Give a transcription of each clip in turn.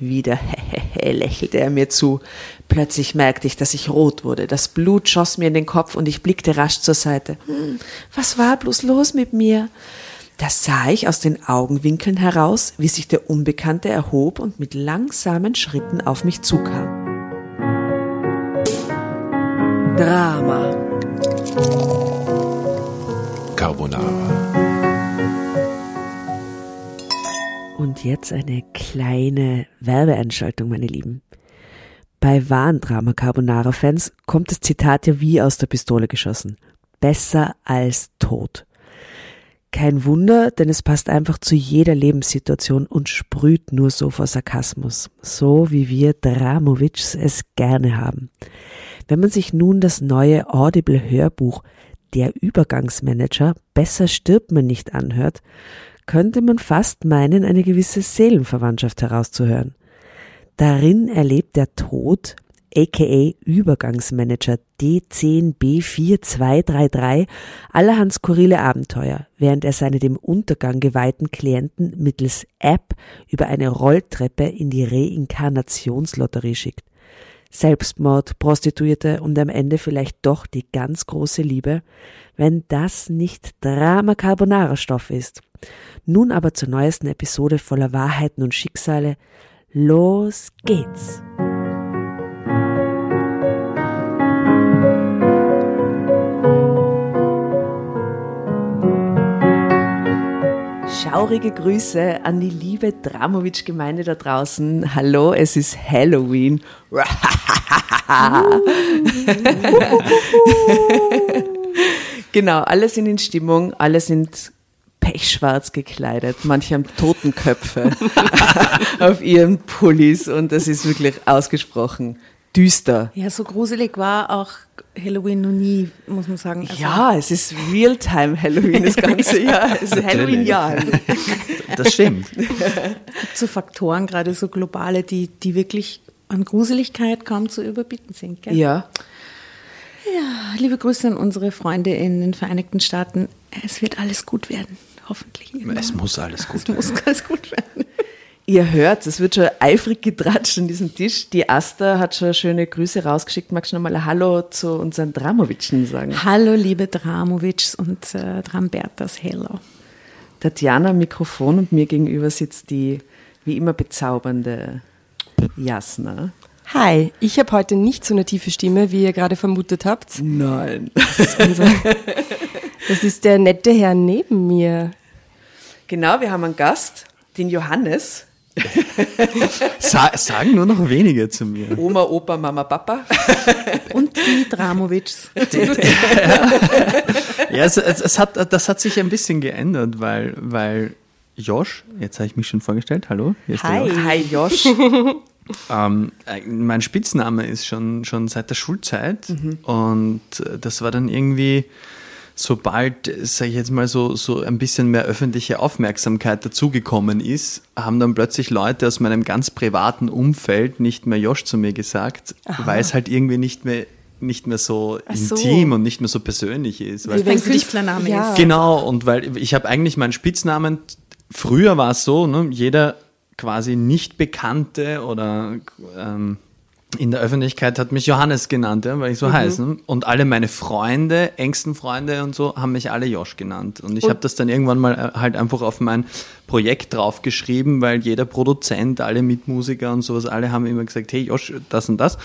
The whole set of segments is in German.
Wieder lächelte er mir zu. Plötzlich merkte ich, dass ich rot wurde. Das Blut schoss mir in den Kopf und ich blickte rasch zur Seite. Hm, was war bloß los mit mir? Da sah ich aus den Augenwinkeln heraus, wie sich der Unbekannte erhob und mit langsamen Schritten auf mich zukam. Drama. Carbonara. Und jetzt eine kleine Werbeeinschaltung, meine Lieben. Bei wahren Drama Carbonara Fans kommt das Zitat ja wie aus der Pistole geschossen. Besser als tot. Kein Wunder, denn es passt einfach zu jeder Lebenssituation und sprüht nur so vor Sarkasmus. So wie wir Dramovics es gerne haben. Wenn man sich nun das neue Audible Hörbuch Der Übergangsmanager Besser stirbt man nicht anhört, könnte man fast meinen, eine gewisse Seelenverwandtschaft herauszuhören. Darin erlebt der Tod, aka Übergangsmanager D10B4233, allerhand skurrile Abenteuer, während er seine dem Untergang geweihten Klienten mittels App über eine Rolltreppe in die Reinkarnationslotterie schickt. Selbstmord, Prostituierte und am Ende vielleicht doch die ganz große Liebe, wenn das nicht Drama Carbonara Stoff ist. Nun aber zur neuesten Episode voller Wahrheiten und Schicksale. Los geht's! Schaurige Grüße an die liebe Dramovic-Gemeinde da draußen. Hallo, es ist Halloween. genau, alle sind in Stimmung, alle sind pechschwarz gekleidet, manche haben Totenköpfe auf ihren Pullis und das ist wirklich ausgesprochen düster. Ja, so gruselig war auch Halloween noch nie, muss man sagen. Also ja, es ist Realtime Halloween das ganze Jahr. Es ist Halloween-Jahr. Das stimmt. Es gibt so Faktoren, gerade so globale, die, die wirklich an Gruseligkeit kaum zu überbieten sind. Gell? Ja. Ja, liebe Grüße an unsere Freunde in den Vereinigten Staaten. Es wird alles gut werden, hoffentlich. Es muss alles gut werden. Es muss alles gut werden. Ihr hört, es wird schon eifrig getratscht an diesem Tisch. Die Asta hat schon schöne Grüße rausgeschickt. Magst du nochmal ein Hallo zu unseren Dramowitschen sagen? Hallo, liebe Dramowitschs und äh, Drambertas, hello. Tatjana Mikrofon und mir gegenüber sitzt die wie immer bezaubernde Jasna. Hi, ich habe heute nicht so eine tiefe Stimme, wie ihr gerade vermutet habt. Nein. Das ist, unser, das ist der nette Herr neben mir. Genau, wir haben einen Gast, den Johannes. Sa sagen nur noch wenige zu mir. Oma, Opa, Mama, Papa. Und die Dramovics. ja, es, es, es, hat, das hat sich ein bisschen geändert, weil, weil Josh, jetzt habe ich mich schon vorgestellt, hallo. Hi. Hi, Josh. Ähm, mein Spitzname ist schon, schon seit der Schulzeit mhm. und das war dann irgendwie, sobald, sage ich jetzt mal, so, so ein bisschen mehr öffentliche Aufmerksamkeit dazugekommen ist, haben dann plötzlich Leute aus meinem ganz privaten Umfeld nicht mehr Josh zu mir gesagt, Aha. weil es halt irgendwie nicht mehr nicht mehr so, so, intim und nicht mehr so persönlich ist. Weil Wie Künstlername ja. ist. Genau, und weil ich habe eigentlich meinen Spitznamen, früher war es so, ne, jeder quasi nicht Bekannte oder ähm, in der Öffentlichkeit hat mich Johannes genannt, ja, weil ich so mhm. heiße. Ne? Und alle meine Freunde, engsten Freunde und so, haben mich alle Josh genannt. Und ich habe das dann irgendwann mal äh, halt einfach auf mein Projekt draufgeschrieben, weil jeder Produzent, alle Mitmusiker und sowas, alle haben immer gesagt, hey Josh, das und das.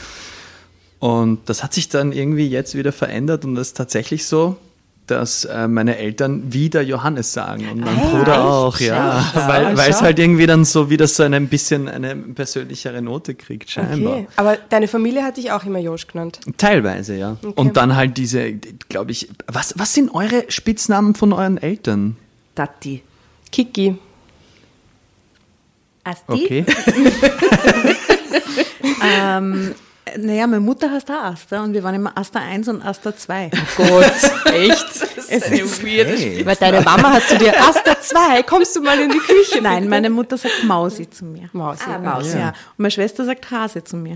Und das hat sich dann irgendwie jetzt wieder verändert und das ist tatsächlich so, dass äh, meine Eltern wieder Johannes sagen und mein hey, Bruder echt? auch, ja, schau, weil, weil es halt irgendwie dann so wieder so ein bisschen eine persönlichere Note kriegt, scheinbar. Okay. Aber deine Familie hat dich auch immer Josh genannt? Teilweise, ja. Okay. Und dann halt diese, glaube ich, was, was sind eure Spitznamen von euren Eltern? Tati. Kiki. Asti? Okay. ähm, naja, meine Mutter heißt auch Asta und wir waren immer Asta 1 und Asta 2. Oh Gott, echt? Das ist eine weirde hey. Weil deine Mama hat zu dir Asta 2, kommst du mal in die Küche? Nein, meine Mutter sagt Mausi zu mir. Mausi. Ah, Mausi, ja. ja. Und meine Schwester sagt Hase zu mir.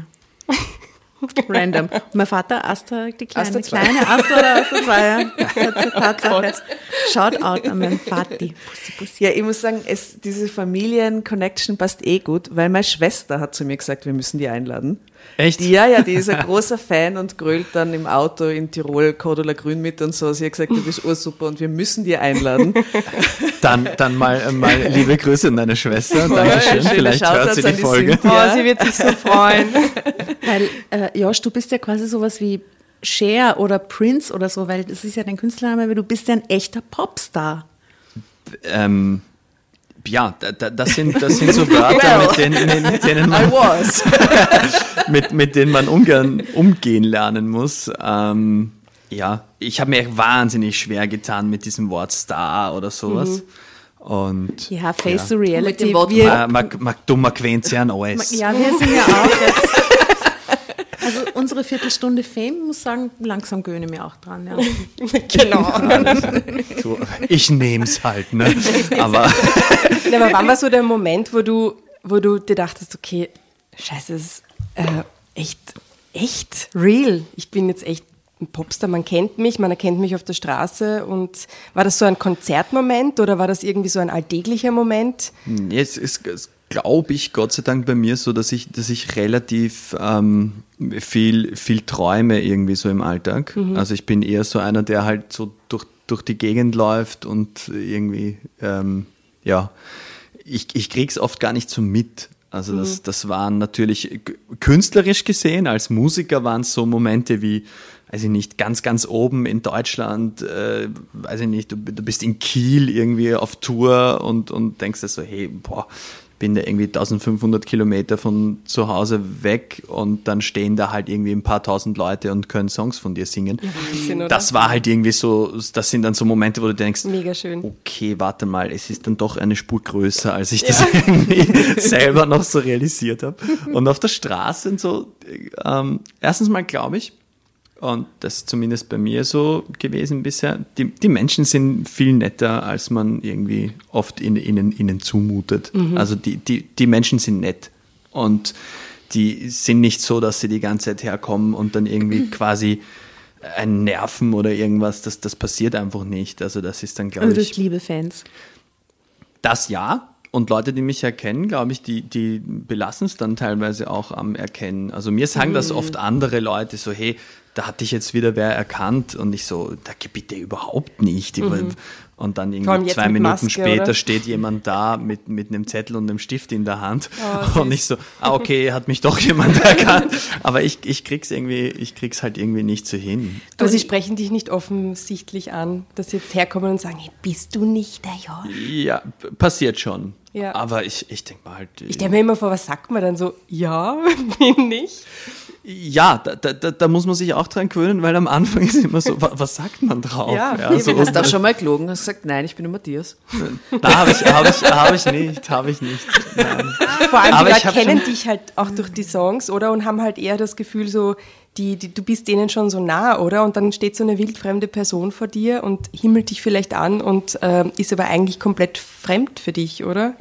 Random. Und mein Vater, Asta, die kleine, Asta zwei. kleine Asta oder Asta 2. Tatsache. Shout out an meinen Vati. Pussy, pussy. Ja, ich muss sagen, es, diese Familien-Connection passt eh gut, weil meine Schwester hat zu mir gesagt, wir müssen die einladen. Echt? Die, ja, ja, die ist ein großer Fan und grölt dann im Auto in Tirol Cordula Grün mit und so. Sie hat gesagt, du bist ursuper und wir müssen die einladen. Dann, dann mal, mal liebe Grüße an deine Schwester. Dankeschön. schöne Vielleicht hört sie Shoutouts die die Folge. Cynthia. Oh, Ja. sie wird sich so freuen. Weil, äh, Josh, du bist ja quasi sowas wie Cher oder Prince oder so, weil das ist ja dein Künstlername, aber du bist ja ein echter Popstar. Ähm, ja, da, da, das, sind, das sind so Wörter, mit, denen, mit, denen I man, mit, mit denen man ungern umgehen lernen muss. Ähm, ja, ich habe mir wahnsinnig schwer getan mit diesem Wort Star oder sowas. Und Ja, Face Ja. the Reality. Mit dem Wort wir, man, man, man, dummer quänt sich an alles. ja, wir sind ja auch jetzt. Unsere Viertelstunde Fame, muss sagen, langsam gewöhne mir auch dran. Ja. genau. So, ich nehm's halt, ne? Aber Ja, aber wann war so der Moment, wo du, wo du dir dachtest, okay, scheiße, das ist äh, echt, echt real. Ich bin jetzt echt ein Popstar, man kennt mich, man erkennt mich auf der Straße. Und war das so ein Konzertmoment oder war das irgendwie so ein alltäglicher Moment? Jetzt ist, ist glaube ich, Gott sei Dank bei mir so, dass ich, dass ich relativ ähm, viel, viel träume irgendwie so im Alltag. Also ich bin eher so einer, der halt so durch, durch die Gegend läuft und irgendwie, ähm, ja, ich, ich krieg's oft gar nicht so mit. Also das, das waren natürlich künstlerisch gesehen, als Musiker waren es so Momente wie, weiß ich nicht, ganz, ganz oben in Deutschland, äh, weiß ich nicht, du, du bist in Kiel irgendwie auf Tour und, und denkst dir so, hey, boah, bin da irgendwie 1500 Kilometer von zu Hause weg und dann stehen da halt irgendwie ein paar tausend Leute und können Songs von dir singen. Wahnsinn, oder? Das war halt irgendwie so, das sind dann so Momente, wo du denkst, Mega schön. okay, warte mal, es ist dann doch eine Spur größer, als ich das irgendwie selber noch so realisiert habe. Und auf der Straße und so, ähm, erstens mal glaube ich, und das ist zumindest bei mir so gewesen bisher, die, die Menschen sind viel netter, als man irgendwie oft in, ihnen, ihnen zumutet. Also die, die, die Menschen sind nett. Und die sind nicht so, dass sie die ganze Zeit herkommen und dann irgendwie quasi ein Nerven oder irgendwas, das, das passiert einfach nicht. Also das ist dann, glaube Also ich, hast liebe Fans. das ja. Und Leute, die mich erkennen, glaube ich, die, die belassen es dann teilweise auch am Erkennen. Also mir sagen das Mhm. oft andere Leute so, hey, da hat dich jetzt wieder wer erkannt und ich so, da bitte überhaupt nicht. Und dann Mhm. Vor allem irgendwie zwei Minuten Maske, später oder? steht jemand da mit, mit einem Zettel und einem Stift in der Hand Oh, und ich so, ah okay, hat mich doch jemand erkannt. Aber ich, ich krieg's irgendwie, ich krieg's halt irgendwie nicht so hin. Aber sie sprechen dich nicht offensichtlich an, dass sie jetzt herkommen und sagen, hey, bist du nicht der Josh? Ja, passiert schon. Ja. Aber ich, ich denke mal halt. Ich stelle mir immer vor, was sagt man dann so? Ja, bin ich. Ja, da, da, da, da muss man sich auch dran gewöhnen, weil am Anfang ist immer so, wa- was sagt man drauf? Ja, so, Hast du auch schon mal gelogen? Hast gesagt, nein, ich bin der Matthias. Na, habe ich, hab ich, hab ich nicht, habe ich nicht. Nein. Vor allem, Aber die schon- dich halt auch durch die Songs, oder? Und haben halt eher das Gefühl so, die, die, du bist denen schon so nah, oder? Und dann steht so eine wildfremde Person vor dir und himmelt dich vielleicht an und ähm, ist aber eigentlich komplett fremd für dich, oder?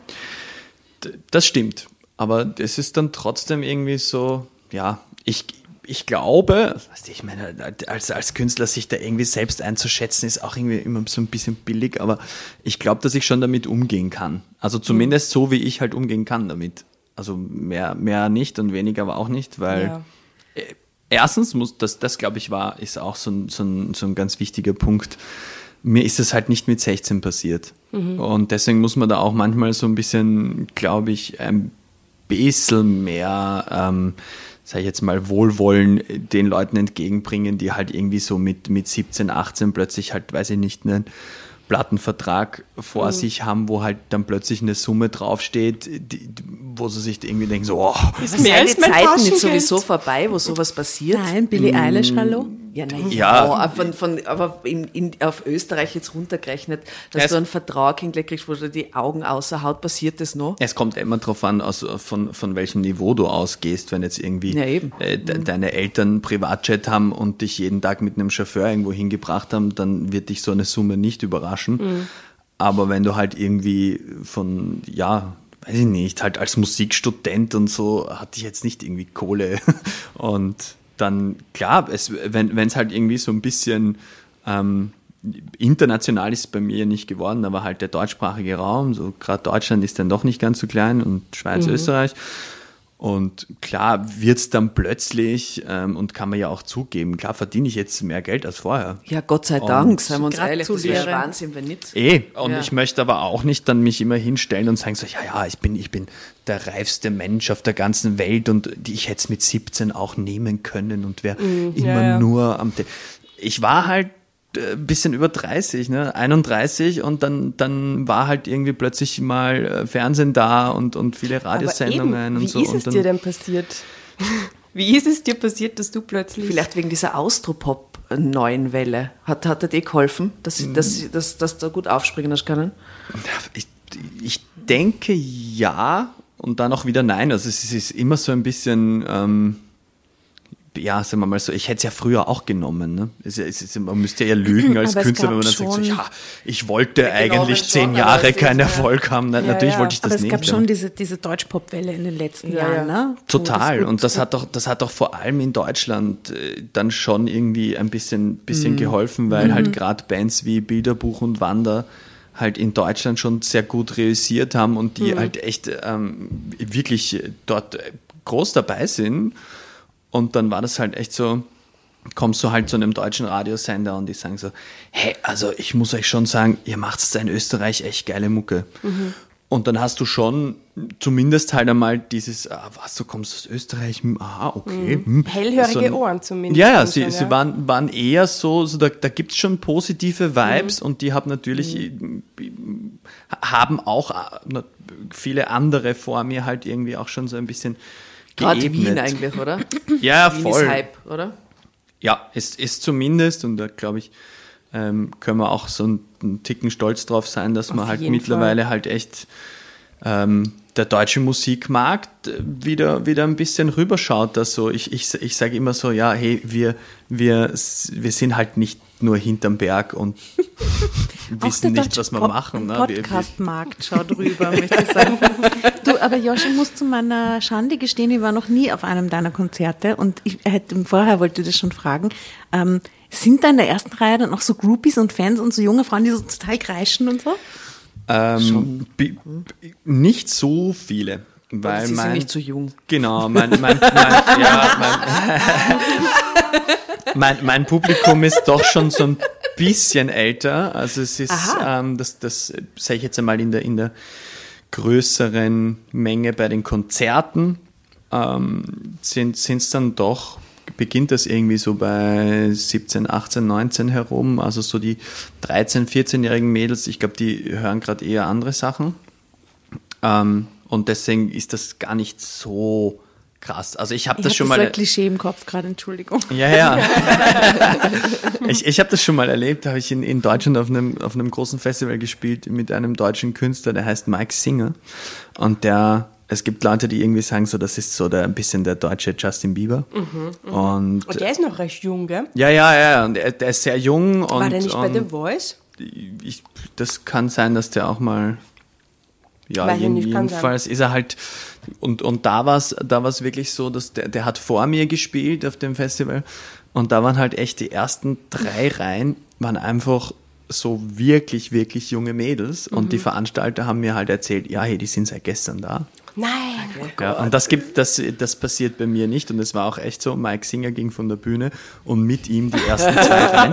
Das stimmt. Aber es ist dann trotzdem irgendwie so, ja, ich, ich glaube, ich meine, als, als Künstler sich da irgendwie selbst einzuschätzen, ist auch irgendwie immer so ein bisschen billig, aber ich glaube, dass ich schon damit umgehen kann. Also zumindest so, wie ich halt umgehen kann damit. Also mehr, mehr nicht und weniger aber auch nicht, weil Ja. erstens muss, das, das glaube ich war, ist auch so ein, so, ein, so ein ganz wichtiger Punkt. Mir ist es halt nicht mit 16 passiert. Und deswegen muss man da auch manchmal so ein bisschen, glaube ich, ein bisschen mehr, ähm, sage ich jetzt mal, Wohlwollen den Leuten entgegenbringen, die halt irgendwie so mit, mit 17, 18 plötzlich halt, weiß ich nicht, einen Plattenvertrag vor sich haben, wo halt dann plötzlich eine Summe draufsteht, die, die- wo sie sich irgendwie denken, so, oh, Ist mehr als Zeiten nicht sowieso vorbei, wo sowas passiert? Nein, Billie Eilish, hallo? Ja, nein, Ja. ja. von, von, aber in, in, auf Österreich jetzt runtergerechnet, dass Es- du einen Vertrag hingekriegt kriegst, wo du die Augen außer Haut, passiert das noch? Es kommt immer drauf an, aus, von, von welchem Niveau du ausgehst. Wenn jetzt irgendwie Ja. Äh, de, deine Eltern Privatjet haben und dich jeden Tag mit einem Chauffeur irgendwo hingebracht haben, dann wird dich so eine Summe nicht überraschen. Aber wenn du halt irgendwie von, ja, weiß ich nicht, halt als Musikstudent und so, hatte ich jetzt nicht irgendwie Kohle. Und dann, klar, es, wenn es halt irgendwie so ein bisschen ähm, international ist bei mir nicht geworden, aber halt der deutschsprachige Raum, so gerade Deutschland ist dann doch nicht ganz so klein und Schweiz, Österreich. Und klar wird's dann plötzlich, ähm, und kann man ja auch zugeben, klar verdiene ich jetzt mehr Geld als vorher. Ja, Gott sei Und Dank, seien wir uns ehrlich, das wäre. Wahnsinn, wenn nicht. Eh, und Ja. ich möchte aber auch nicht dann mich immer hinstellen und sagen so, ja, ja, ich bin, ich bin der reifste Mensch auf der ganzen Welt und die ich hätte es mit 17 auch nehmen können und wäre immer ja, ja. nur am... Te ich war halt bisschen über 30, ne, 31 und dann, dann war halt irgendwie plötzlich mal äh, Fernsehen da und, und viele Aber Radiosendungen eben, und wie so. ist und es dann, dir denn passiert? Wie ist es dir passiert, dass du plötzlich... Vielleicht wegen dieser Austropop-neuen Welle. Hat, hat er dir geholfen, dass, Mhm. dass, dass, dass du gut aufspringen hast können? Ich, ich denke ja und dann auch wieder nein. Also es ist immer so ein bisschen, ähm, ja, sagen wir mal so, ich hätte es ja früher auch genommen. Ne? Es, es, ist- man müsste ja lügen als es Künstler, wenn gab man dann sagt, so, ja, ich wollte genommen eigentlich schon, zehn Jahre es keinen ja. Erfolg haben. Na, Ja, natürlich ja. wollte ich das Aber es nicht. gab aber- schon diese, diese Deutsch-Pop-Welle in den letzten Ja, Jahren, ja. ne? Total. das Und das hat doch, das hat doch vor allem in Deutschland äh, dann schon irgendwie ein bisschen, bisschen Mhm. geholfen, weil halt gerade Bands wie Bilderbuch und Wander halt in Deutschland schon sehr gut realisiert haben und die halt echt ähm, wirklich dort äh, groß dabei sind. Und dann war das halt echt so, kommst du halt zu einem deutschen Radiosender und die sagen so, hey, also ich muss euch schon sagen, ihr macht da in Österreich echt geile Mucke. Und dann hast du schon zumindest halt einmal dieses, ah, was, du kommst aus Österreich, hm, aha, okay. hm. Hellhörige So Ohren zumindest. Ja, ja, sie, schon, sie ja. waren, waren eher so, so da, da gibt es schon positive Vibes und die haben natürlich, äh, haben auch na- viele andere vor mir halt irgendwie auch schon so ein bisschen Gerade geebnet. Wien eigentlich, oder? Ja, Wien voll. ist Hype, oder? Ja, ist, ist zumindest, und da glaube ich, ähm, können wir auch so einen, einen Ticken stolz drauf sein, dass man halt mittlerweile halt echt ähm, der deutsche Musikmarkt äh, wieder, wieder ein bisschen rüberschaut. Dass so, ich, ich, ich sage immer so, ja, hey, wir, wir, wir sind halt nicht nur hinterm Berg und wissen nicht, was wir Pod- machen. Ne? Podcast-Markt schaut rüber, möchte ich sagen. Du, aber Josh, ich muss zu meiner Schande gestehen, ich war noch nie auf einem deiner Konzerte und ich hätte vorher wollte ich das schon fragen. Ähm, sind da in der ersten Reihe dann auch so Groupies und Fans und so junge Frauen, die so total kreischen und so? Ähm, nicht so viele. Weil Sie sind mein, nicht so jung. Genau, mein, mein, mein, ja, mein, mein, mein Publikum ist doch schon so ein bisschen älter. Also es ist, ähm, das, das sage ich jetzt einmal in der, in der größeren Menge bei den Konzerten, ähm, sind es dann doch, beginnt das irgendwie so bei 17, 18, 19 herum. Also so die 13, 14-jährigen Mädels, ich glaube, die hören gerade eher andere Sachen. Ähm, und deswegen ist das gar nicht so krass. Also ich habe Ich das habe schon so mal. ein Klischee im Kopf gerade, Entschuldigung. Ja, ja. ich ich habe das schon mal erlebt. Da habe ich in, in Deutschland auf einem, auf einem großen Festival gespielt mit einem deutschen Künstler, der heißt Mike Singer. Und der, es gibt Leute, die irgendwie sagen, so, das ist so der, ein bisschen der deutsche Justin Bieber. Und Und der ist noch recht jung, gell? ja, ja, ja. Und er, der ist sehr jung. Und, War der nicht bei und The Voice? ich, das kann sein, dass der auch mal. Ja, Weiß jedenfalls ist er halt. Und, und da war es da war's wirklich so, dass der, der hat vor mir gespielt auf dem Festival. Und da waren halt echt die ersten drei Reihen, waren einfach so wirklich, wirklich junge Mädels. Und Mhm. die Veranstalter haben mir halt erzählt, ja, hey, die sind seit gestern da. Nein. Ja, und das gibt, das, das passiert bei mir nicht. Und es war auch echt so, Mike Singer ging von der Bühne und mit ihm die ersten zwei rein.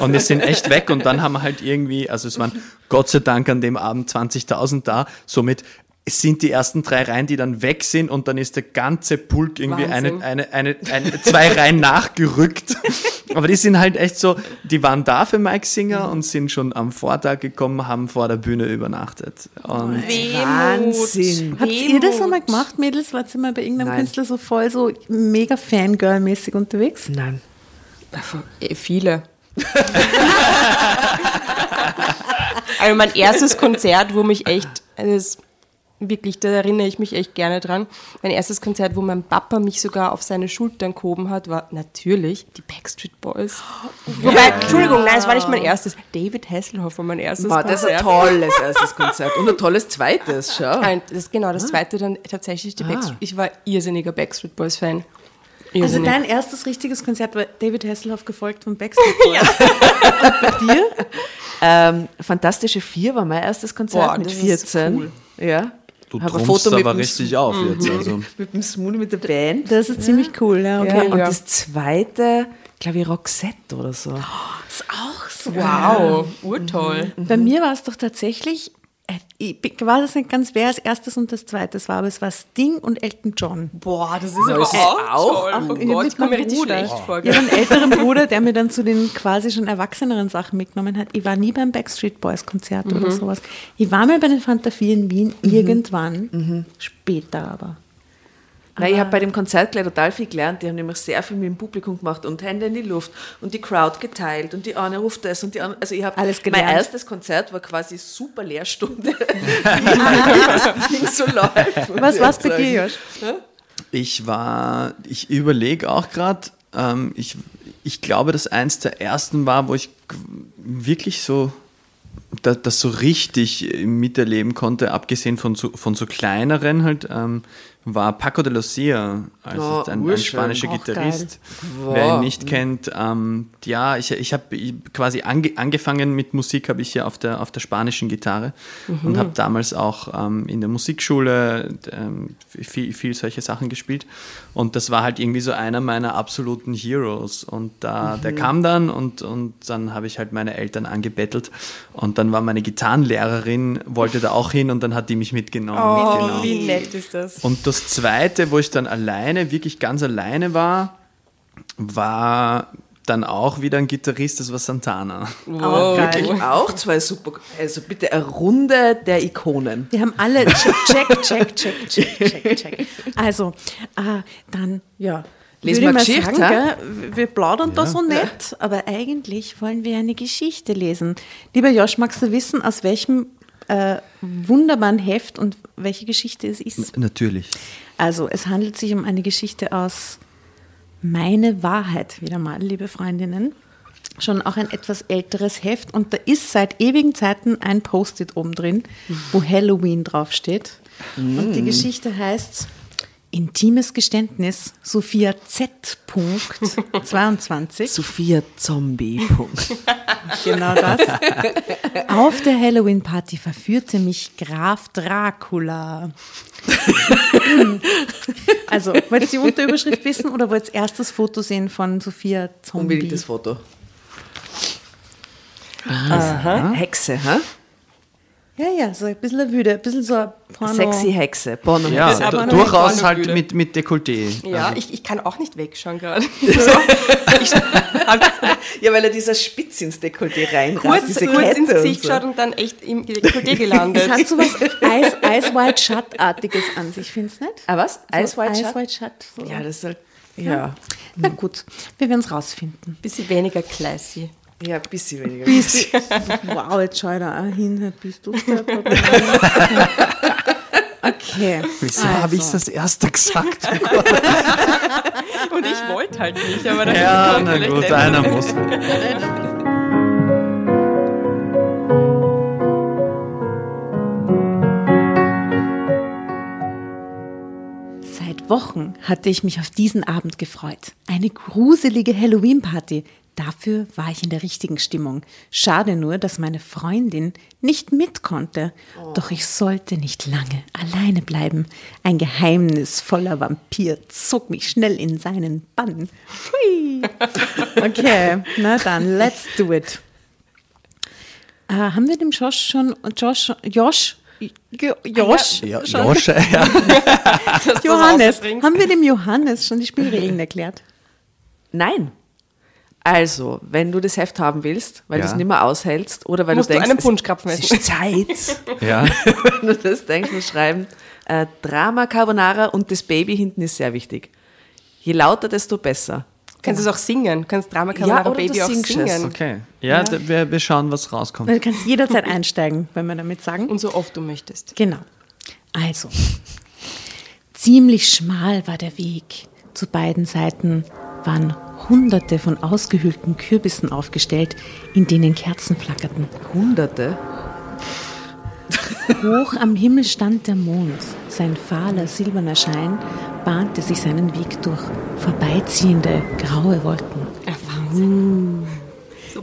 Und wir sind echt weg und dann haben wir halt irgendwie, also es waren Gott sei Dank an dem Abend 20.000 da, somit es sind die ersten drei Reihen, die dann weg sind und dann ist der ganze Pulk irgendwie eine, eine, eine, eine, zwei Reihen nachgerückt. Aber die sind halt echt so, die waren da für Mike Singer und sind schon am Vortag gekommen, haben vor der Bühne übernachtet. Und Wehmut. Wahnsinn. Habt ihr das einmal gemacht, Mädels? Wart ihr mal bei irgendeinem Nein. Künstler so voll so mega Fangirl-mäßig unterwegs? Nein. Eh, Viele. also mein erstes Konzert, wo mich echt, also wirklich, da erinnere ich mich echt gerne dran. Mein erstes Konzert, wo mein Papa mich sogar auf seine Schultern gehoben hat, war natürlich die Backstreet Boys. Wobei, Entschuldigung, nein, es war nicht mein erstes. David Hasselhoff war mein erstes Wow, das ist ein Konzert. tolles erstes Konzert. Und ein tolles zweites, schau. Nein, das ist genau das zweite dann tatsächlich die Backstreet. Ich war irrsinniger Backstreet Boys Fan. Also dein erstes richtiges Konzert war David Hasselhoff gefolgt von Backstreet Boys. Und bei dir? Ähm, Fantastische Vier war mein erstes Konzert Boah, mit das ist 14. cool. Ja. Du Hab ein trumpfst Foto mit aber dem richtig auf jetzt. Also. Mit dem Smoothie, mit der Band. Das ist ziemlich cool, ja, Ja, okay. und Ja. das zweite, glaube ich, Roxette oder so. ist auch so. Wow, urtoll. Bei mir war es doch tatsächlich, ich bin- weiß es nicht ganz, wer als erstes und das zweites war, aber es war Sting und Elton John. Boah, das ist aber ist auch, auch- toll. Oh Ich Gott, mit ich komme mir meinem richtig Bruder. schlecht vor. Ich habe einen älteren Bruder, der mir dann zu den quasi schon erwachseneren Sachen mitgenommen hat. Ich war nie beim Backstreet Boys Konzert oder sowas. Ich war mal bei den Fanta 4 in Wien, irgendwann, später aber. Nein, ich habe bei dem Konzert gleich total viel gelernt. Die haben nämlich sehr viel mit dem Publikum gemacht und Hände in die Luft und die Crowd geteilt und die eine ruft das und die andere. Also ich habe Alles Mein gelernt. erstes Konzert war quasi super Lehrstunde, wie das so läuft. Was ich war's bei dir, Josh? Ich war, ich überlege auch gerade, ähm, ich, ich glaube, dass eins der ersten war, wo ich wirklich so da, das so richtig miterleben konnte, abgesehen von so, von so kleineren halt, ähm, war Paco de Lucia, also Oh, ein, ein spanischer Auch Gitarrist. geil. Wer ihn Wow. nicht kennt, ähm, ja, ich, ich habe quasi ange, angefangen mit Musik, habe ich ja auf der, auf der spanischen Gitarre und habe damals auch ähm, in der Musikschule ähm, viel, viel solche Sachen gespielt. Und das war halt irgendwie so einer meiner absoluten Heroes. Und da, der kam dann und, und dann habe ich halt meine Eltern angebettelt. Und dann war meine Gitarrenlehrerin, wollte da auch hin und dann hat die mich mitgenommen. Oh, Genau. wie nett ist das? Und das zweite, wo ich dann alleine, wirklich ganz alleine war, war dann auch wieder ein Gitarrist, das war Santana. Wow. Wirklich auch zwei super. Also bitte eine Runde der Ikonen. Wir haben alle check, check, check, check, check, check, check. Also, äh, dann, ja. Lesen würde wir ich mal Geschichte, sagen, gell, wir plaudern da so nett, aber eigentlich wollen wir eine Geschichte lesen. Lieber Josh, magst du wissen, aus welchem äh, wunderbaren Heft und welche Geschichte es ist? Natürlich. Also, es handelt sich um eine Geschichte aus Meine Wahrheit, wieder mal, liebe Freundinnen. Schon auch ein etwas älteres Heft und da ist seit ewigen Zeiten ein Post-it oben drin, wo Halloween draufsteht. Und die Geschichte heißt Intimes Geständnis, Sophia Z. Punkt 22. Sophia Zombie. Punkt. Genau das. Auf der Halloween-Party verführte mich Graf Dracula. also, wollt ihr die Unterüberschrift wissen oder wollt ihr erst das Foto sehen von Sophia Zombie? Unbedingt das Foto. Hexe, hä? Ja, ja, so ein bisschen wüde, ein bisschen so ein Porno. Sexy Hexe. Porno Ja, Hexe. du- noch durchaus nicht halt mit, mit Dekolleté. Ja, ich, ich kann auch nicht wegschauen gerade. Ja, weil er dieser Spitz ins Dekolleté reinrasst. kurz, diese kurz ins Kette und Gesicht so. geschaut und dann echt im Dekolleté gelandet. Es hat so was Ice, Ice White Shut-artiges an sich, findest du nicht? Ah, was? Ice White Ice Shut? White Shut. So. Ja, das ist halt. Ja. Na gut, wir werden es rausfinden. Bisschen weniger classy. Ja, ein bisschen weniger. Wow, jetzt schau ich da auch hin, bist du Okay. Wieso habe ich das erste gesagt? Und ich wollte halt nicht, aber das ja, na gut, nicht. einer muss. Seit Wochen hatte ich mich auf diesen Abend gefreut. Eine gruselige Halloween-Party. Dafür war ich in der richtigen Stimmung. Schade nur, dass meine Freundin nicht mit konnte. Doch ich sollte nicht lange alleine bleiben. Ein geheimnisvoller Vampir zog mich schnell in seinen Bann. Hui. Okay, na dann, let's do it. Äh, haben wir dem Josh schon, Josh, Josh, Jo- Josh, Ja, Josche, ja. Johannes, haben wir dem Johannes schon die Spielregeln erklärt? Nein. Also, wenn du das Heft haben willst, weil Ja. du es nicht mehr aushältst oder weil Musst du du denkst, einen es- Punschkrapfen es ist Zeit, ja. wenn du das denkst, musst du schreiben, äh, Drama Carbonara und das Baby hinten ist sehr wichtig. Je lauter, desto besser. Kannst du es auch singen? Kannst Drama Carbonara oder du Baby auch singst es. singen. Okay. Ja, da- wir, wir schauen, was rauskommt. Du kannst jederzeit einsteigen, wenn wir damit sagen. Und so oft du möchtest. Genau. Also, ziemlich schmal war der Weg. Zu beiden Seiten waren hunderte von ausgehöhlten Kürbissen aufgestellt, in denen Kerzen flackerten. Hunderte. Hoch am Himmel stand der Mond. Sein fahler silberner Schein bahnte sich seinen Weg durch vorbeiziehende graue Wolken.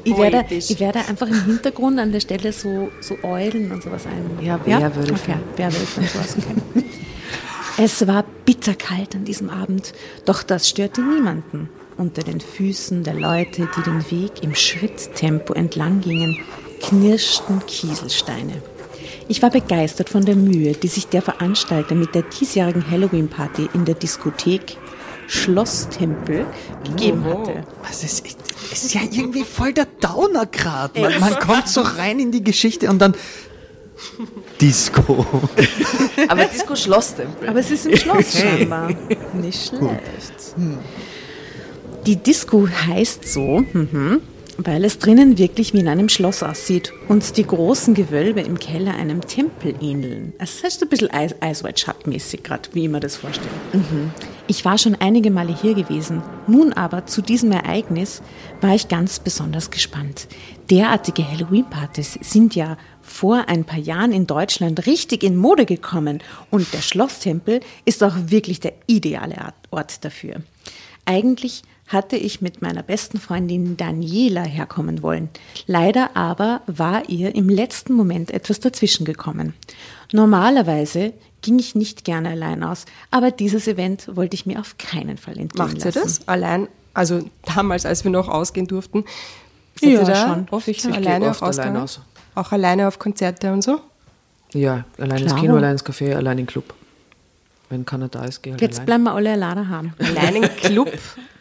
Ich werde, ich werde einfach im Hintergrund an der Stelle so, so Eulen und sowas ein. Ja, Werwölfe. Okay, Werwölfe und sowas. Okay. Es war bitterkalt an diesem Abend, doch das störte niemanden. Unter den Füßen der Leute, die den Weg im Schritttempo entlang gingen, knirschten Kieselsteine. Ich war begeistert von der Mühe, die sich der Veranstalter mit der diesjährigen Halloween-Party in der Diskothek Schlosstempel gegeben hatte. Das ist, das ist ja irgendwie voll der Downer gerade. Man, man kommt so rein in die Geschichte und dann Disco. Aber Disco Schlosstempel. Aber es ist im Schloss scheinbar. Nicht schlecht. Die Disco heißt so, mhm, weil es drinnen wirklich wie in einem Schloss aussieht und die großen Gewölbe im Keller einem Tempel ähneln. Es ist ein bisschen Eis, Ice White Shut mäßig gerade, wie ich mir das vorstelle. Ich war schon einige Male hier gewesen. Nun aber zu diesem Ereignis war ich ganz besonders gespannt. Derartige Halloween-Partys sind ja vor ein paar Jahren in Deutschland richtig in Mode gekommen und der Schlosstempel ist auch wirklich der ideale Ort dafür. Eigentlich hatte ich mit meiner besten Freundin Daniela herkommen wollen. Leider aber war ihr im letzten Moment etwas dazwischen gekommen. Normalerweise ging ich nicht gerne allein aus, aber dieses Event wollte ich mir auf keinen Fall entgehen Macht sie lassen. das allein? Also damals, als wir noch ausgehen durften, sind Ja, Sie da schon. oft ich alleine oft allein Ausgänge? aus. Auch alleine auf Konzerte und so? Ja, allein ins. Kino, allein ins Café, allein in den Club. Wenn keiner da ist, gehe halt Jetzt allein. bleiben wir alle alleine haben. Allein im Club?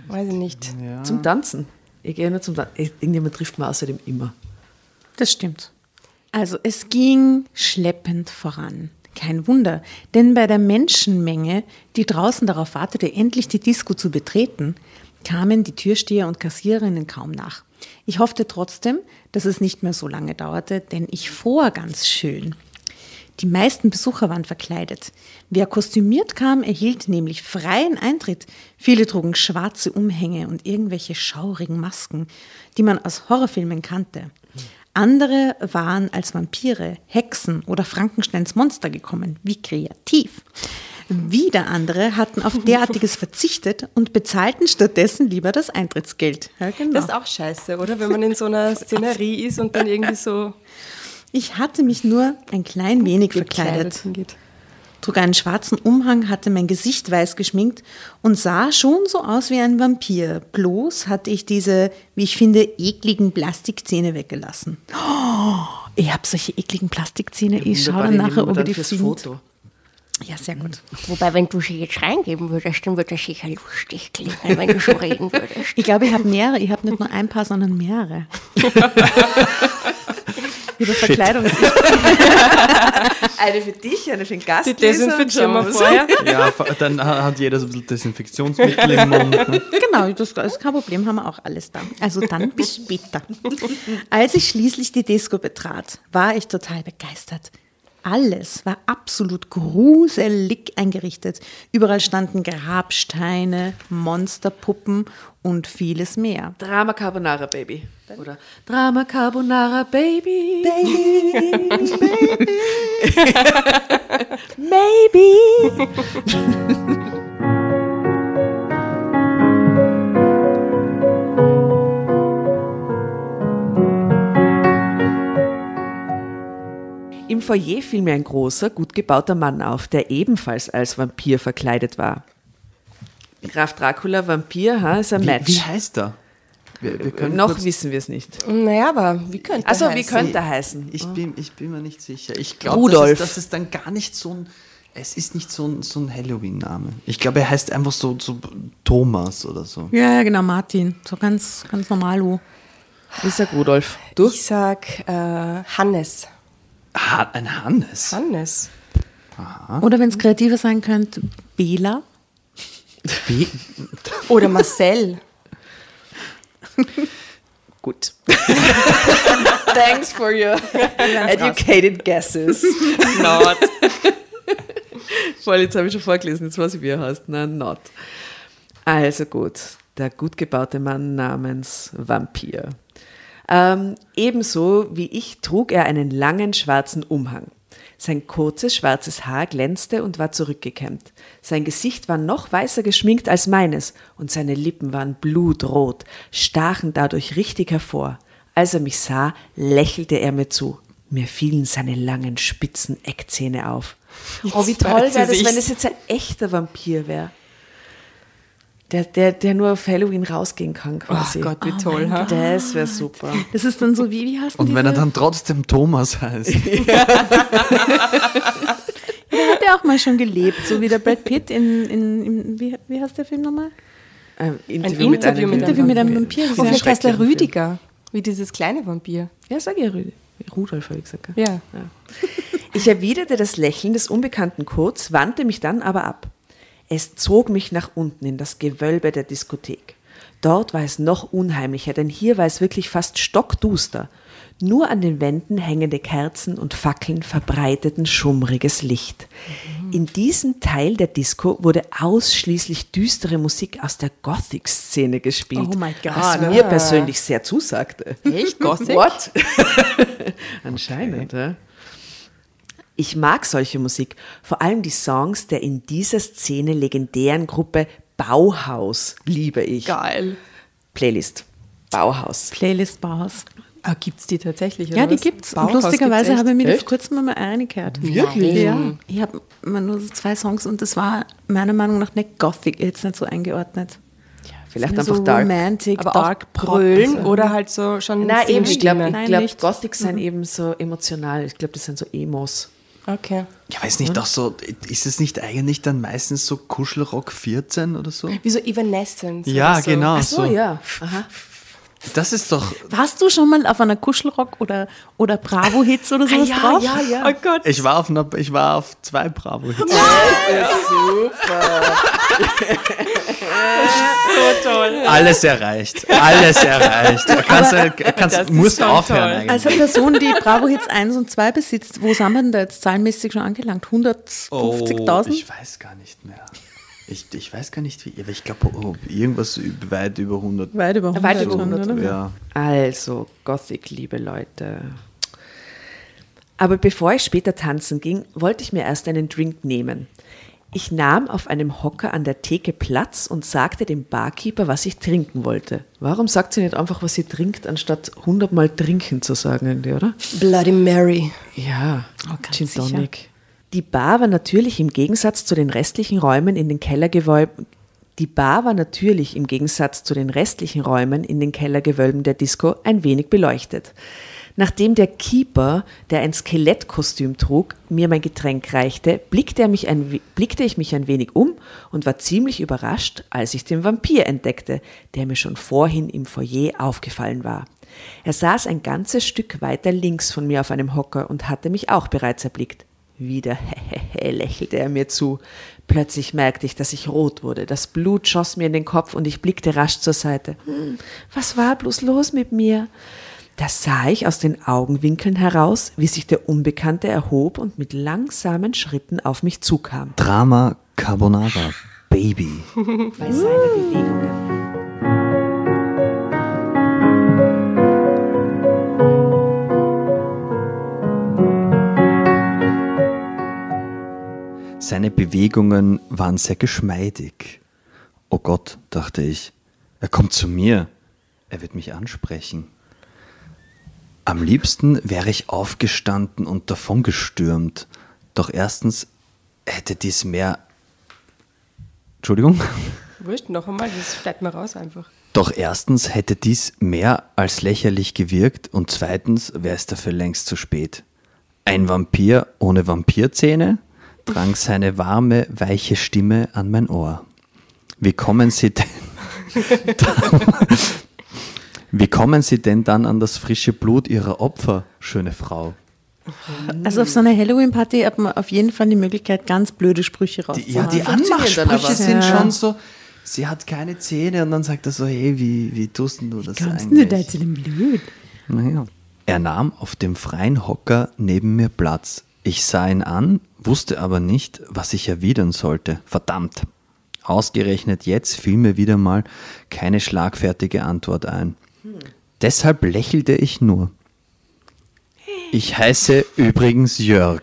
Weiß ich nicht. Zum Tanzen. Ich gehe nur zum Tanzen. Irgendjemand trifft mir außerdem immer. Das stimmt. Also es ging schleppend voran. Kein Wunder, denn bei der Menschenmenge, die draußen darauf wartete, endlich die Disco zu betreten, kamen die Türsteher und Kassiererinnen kaum nach. Ich hoffte trotzdem, dass es nicht mehr so lange dauerte, denn ich fror ganz schön. Die meisten Besucher waren verkleidet. Wer kostümiert kam, erhielt nämlich freien Eintritt. Viele trugen schwarze Umhänge und irgendwelche schaurigen Masken, die man aus Horrorfilmen kannte. Andere waren als Vampire, Hexen oder Frankensteins Monster gekommen. Wie kreativ. Wieder andere hatten auf derartiges verzichtet und bezahlten stattdessen lieber das Eintrittsgeld. Ja, genau. Das ist auch scheiße, oder? Wenn man in so einer Szenerie ist und dann irgendwie so Ich hatte mich nur ein klein wenig verkleidet. hingeht. trug einen schwarzen Umhang, hatte mein Gesicht weiß geschminkt und sah schon so aus wie ein Vampir. Bloß hatte ich diese, wie ich finde, ekligen Plastikzähne weggelassen. Oh, ich habe solche ekligen Plastikzähne. Ich schaue dann nachher, ob ihr die. Foto. Ja, sehr gut. Wobei, wenn du sie jetzt reingeben würdest, dann würde das sicher lustig klingen, wenn du so reden würdest. Ich glaube, ich habe mehrere. Ich habe nicht nur ein paar, sondern mehrere. Über Verkleidung. Eine für dich, eine für den Gast. Die desinfizieren wir vorher. Ja, dann hat jeder so ein bisschen Desinfektionsmittel im Mund. ne? Genau, das ist kein Problem, haben wir auch alles da. Also dann bis später. Als ich schließlich die Disco betrat, war ich total begeistert. Alles war absolut gruselig eingerichtet. Überall standen Grabsteine, Monsterpuppen und vieles mehr. Drama Carbonara Baby. Oder Drama Carbonara Baby. Maybe. Im Foyer fiel mir ein großer, gut gebauter Mann auf, der ebenfalls als Vampir verkleidet war. Graf Dracula, Vampir, ha, ist ein Wie, Match. wie heißt er? Wir, wir können Noch wissen wir es nicht. Naja, aber wie könnte Also, er wie heißen? könnte er heißen? Ich bin, ich bin mir nicht sicher. Ich glaube, Rudolf. Das, ist- das ist dann gar nicht so ein. Es ist nicht so ein, so ein Halloween-Name. Ich glaube, er heißt einfach so, so Thomas oder so. Ja, ja, genau, Martin. So ganz, ganz normal. oh. Ich sag Rudolf. Du? Ich sag äh, Hannes. Ha ein Hannes. Hannes. Oder wenn es kreativer sein könnte, Bela. Wie? Oder Marcel. Gut. Thanks for your educated guesses. Not. Voll, jetzt habe ich schon vorgelesen, jetzt weiß ich, wie er heißt. Nein, not. Also gut, der gut gebaute Mann namens Vampir. Ähm, ebenso wie ich trug er einen langen schwarzen Umhang. Sein kurzes schwarzes Haar glänzte und war zurückgekämmt. Sein Gesicht war noch weißer geschminkt als meines und seine Lippen waren blutrot, stachen dadurch richtig hervor. Als er mich sah, lächelte er mir zu. Mir fielen seine langen, spitzen Eckzähne auf. oh, wie toll wäre das, wenn es jetzt ein echter Vampir wäre. Der, der, der nur auf Halloween rausgehen kann, quasi. Oh Gott, wie toll. ha? Das wäre super. Das ist dann so wie, wie heißt Und wenn er dann trotzdem Thomas heißt. Der hat ja auch mal schon gelebt, so wie der Brad Pitt in, in, in wie, wie heißt der Film nochmal? Ein Ein Interview mit einem Interview mit einem Vampir. Oh, Dieser vielleicht heißt er schrecklichen Rüdiger, wie dieses kleine Vampir. Ja, sag ja Rüdi. Rudolf, habe ich gesagt. gell? Ja. Ich erwiderte das Lächeln des Unbekannten kurz, wandte mich dann aber ab. Es zog mich nach unten in das Gewölbe der Diskothek. Dort war es noch unheimlicher, denn hier war es wirklich fast stockduster. Nur an den Wänden hängende Kerzen und Fackeln verbreiteten schummriges Licht. In diesem Teil der Disco wurde ausschließlich düstere Musik aus der Gothic-Szene gespielt. Oh my God. Was mir persönlich sehr zusagte. Echt? Gothic? What? Anscheinend, ja. Ich mag solche Musik, vor allem die Songs der in dieser Szene legendären Gruppe Bauhaus liebe ich. Geil. Playlist. Bauhaus. Playlist Bauhaus. Ah, gibt's die tatsächlich? Ja, die was? gibt's. Und Bauhaus lustigerweise habe ich mir Echt? vor kurzem mal reingehört. Wirklich? Ja. Ich habe immer nur so zwei Songs und das war meiner Meinung nach nicht Gothic, jetzt nicht so eingeordnet. Vielleicht Mehr einfach so Dark. Romantic, Aber Dark brüllen also. oder halt so schon Nein, eben, ich glaube, Singstimme? Nein, ich glaub. Gothic sind eben so emotional. Ich glaube, das sind so Emos. Okay. Ja, weiß nicht, auch so, ist es nicht eigentlich dann meistens so Kuschelrock 14 oder so? Wie so Evanescence. Ja, so. genau. Ach so, ja. Aha. Das ist doch. Warst du schon mal auf einer Kuschelrock oder, oder Bravo-Hits oder sowas ja, drauf? ja, ja. Oh Gott. Ich war auf, einer, ich war auf zwei Bravo. -Hits. So toll. Alles erreicht. Alles erreicht. Du kannst, kannst, musst aufhören toll. eigentlich. Als eine Person, die Bravo-Hits 1 und 2 besitzt, wo sind wir denn da jetzt zahlenmäßig schon angelangt? 150.000? Oh, ich weiß gar nicht mehr. Ich, ich weiß gar nicht wie, aber ich glaube oh, irgendwas weit über 100. Weit über 100, Weit über schon, 100, oder? Ja. Also, Gothic, liebe Leute. Aber bevor ich später tanzen ging, wollte ich mir erst einen Drink nehmen. Ich nahm auf einem Hocker an der Theke Platz und sagte dem Barkeeper, was ich trinken wollte. Warum sagt sie nicht einfach, was sie trinkt, anstatt hundertmal trinken zu sagen, irgendwie, oder? Bloody Mary. Ja, Oh, Gin. Tonic. Die Bar war natürlich im Gegensatz zu den restlichen Räumen in den Kellergewölben. Die Bar war natürlich im Gegensatz zu den restlichen Räumen in den Kellergewölben der Disco ein wenig beleuchtet. Nachdem der Keeper, der ein Skelettkostüm trug, mir mein Getränk reichte, blickte, er mich ein, blickte ich mich ein wenig um und war ziemlich überrascht, als ich den Vampir entdeckte, der mir schon vorhin im Foyer aufgefallen war. Er saß ein ganzes Stück weiter links von mir auf einem Hocker und hatte mich auch bereits erblickt. Wieder lächelte er mir zu. Plötzlich merkte ich, dass ich rot wurde. Das Blut schoss mir in den Kopf und ich blickte rasch zur Seite. Hm, was war bloß los mit mir? Da sah ich aus den Augenwinkeln heraus, wie sich der Unbekannte erhob und mit langsamen Schritten auf mich zukam. Drama Carbonara Baby. Bei seiner Bewegungen. Seine Bewegungen waren sehr geschmeidig. Oh Gott, dachte ich, er kommt zu mir. Er wird mich ansprechen. Am liebsten wäre ich aufgestanden und davongestürmt. Doch erstens hätte dies mehr. Entschuldigung? Wurscht, noch einmal, das schneiden wir raus einfach. Doch erstens hätte dies mehr als lächerlich gewirkt und zweitens wäre es dafür längst zu spät. Ein Vampir ohne Vampirzähne drang seine warme, weiche Stimme an mein Ohr. Wie kommen Sie denn wie kommen Sie denn dann an das frische Blut Ihrer Opfer, schöne Frau? Also auf so einer Halloween-Party hat man auf jeden Fall die Möglichkeit, ganz blöde Sprüche Die, ja, die Anmachsprüche sind schon so, sie hat keine Zähne und dann sagt er so, hey, wie, wie tust denn du das Kommst eigentlich? du da zu dem Blut? Naja. Er nahm auf dem freien Hocker neben mir Platz. Ich sah ihn an, wusste aber nicht, was ich erwidern sollte. Verdammt. Ausgerechnet jetzt fiel mir wieder mal keine schlagfertige Antwort ein. Deshalb lächelte ich nur. Ich heiße übrigens Jörg.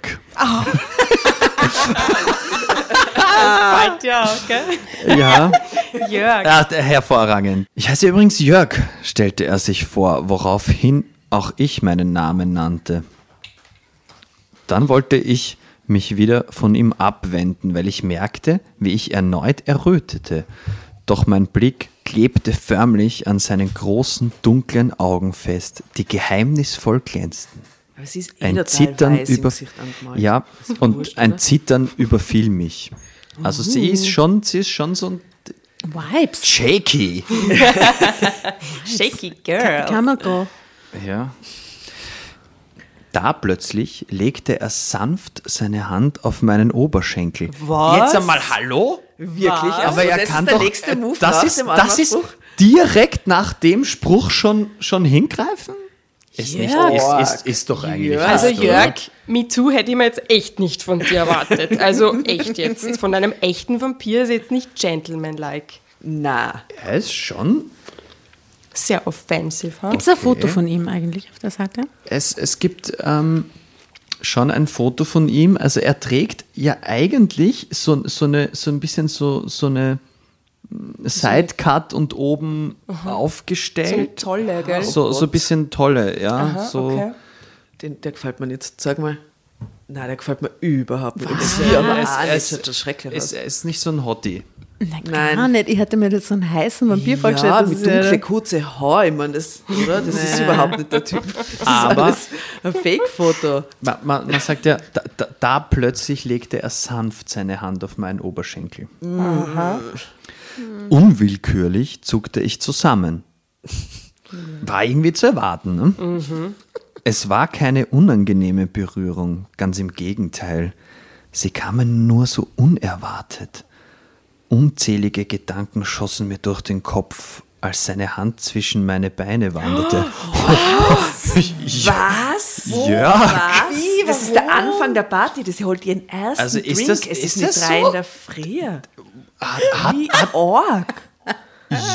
Bald ja, gell? Ja, Jörg. ja hervorragend. Ich heiße übrigens Jörg, stellte er sich vor, woraufhin auch ich meinen Namen nannte. Dann wollte ich mich wieder von ihm abwenden, weil ich merkte, wie ich erneut errötete. Doch mein Blick klebte förmlich an seinen großen, dunklen Augen fest, die geheimnisvoll glänzten. Aber es ist eh Ein Zittern über ja Ist und wurscht, ein oder? Zittern überfiel mich. Also sie ist schon, sie ist schon so ein Vibes. shaky. Shaky Girl. Kann man go. Ja. Da plötzlich legte er sanft seine Hand auf meinen Oberschenkel. Was? Jetzt einmal Hallo? Wirklich? Also Aber er das kann ist der doch. nächste Move das nach ist, dem das ist direkt nach dem Spruch schon, schon hingreifen? Ist, nicht, Jörg. ist, ist, ist doch eigentlich. Also fast, oder? Jörg, MeToo hätte ich mir jetzt echt nicht von dir erwartet. Also echt jetzt. Von einem echten Vampir ist jetzt nicht gentlemanlike. Na, Er ist schon. Sehr offensive. Ha? Gibt es ein Foto von ihm eigentlich auf der Seite? Es, es gibt ähm, schon ein Foto von ihm. Also er trägt ja eigentlich so, so, eine, so ein bisschen so, so eine mm, Sidecut und oben So eine aufgestellt. tolle, gell? So, so ein bisschen tolle, ja. Aha, so. okay. den, der gefällt mir jetzt. Sag mal. Nein, der gefällt mir überhaupt nicht. Auch nicht es- so das schrecklich Es, aus. er ist nicht so ein Hottie. Nein, Nein. gar nicht. Ich hätte mir jetzt so einen heißen Vampir vorgestellt. Ja, das mit ist ja- dunkle, kurze Haar, ich meine, das, oder? Das ist überhaupt nicht der Typ. Das Aber- ist alles ein Fake-Foto. Man, man, man sagt ja, da, da, da plötzlich legte er sanft seine Hand auf meinen Oberschenkel. Unwillkürlich zuckte ich zusammen. War irgendwie zu erwarten. Ne? Es war keine unangenehme Berührung, ganz im Gegenteil. Sie kamen nur so unerwartet. Unzählige Gedanken schossen mir durch den Kopf, als seine Hand zwischen meine Beine wanderte. Was? Ja. Wie? Das ist der Anfang der Party. Das holt ihren ersten Also ist Drink. das- es ist ist nicht das rein so? der Früh. Hat, Wie arg.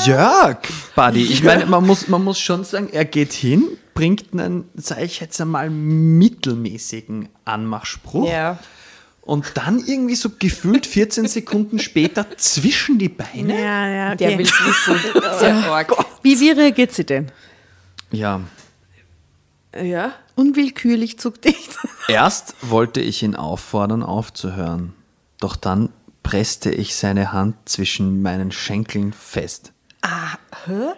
Jörg, Buddy, ich meine, man muss, man muss schon sagen, er geht hin, bringt einen, sage ich jetzt einmal, mittelmäßigen Anmachspruch Ja. Und dann irgendwie so gefühlt 14 Sekunden später zwischen die Beine. Ja, ja, Der okay. will es wissen. Sehr arg. Wie, wie reagiert sie denn? Ja, Ja? Unwillkürlich zuckt ich. erst wollte ich ihn auffordern, aufzuhören, doch dann presste ich seine Hand zwischen meinen Schenkeln fest.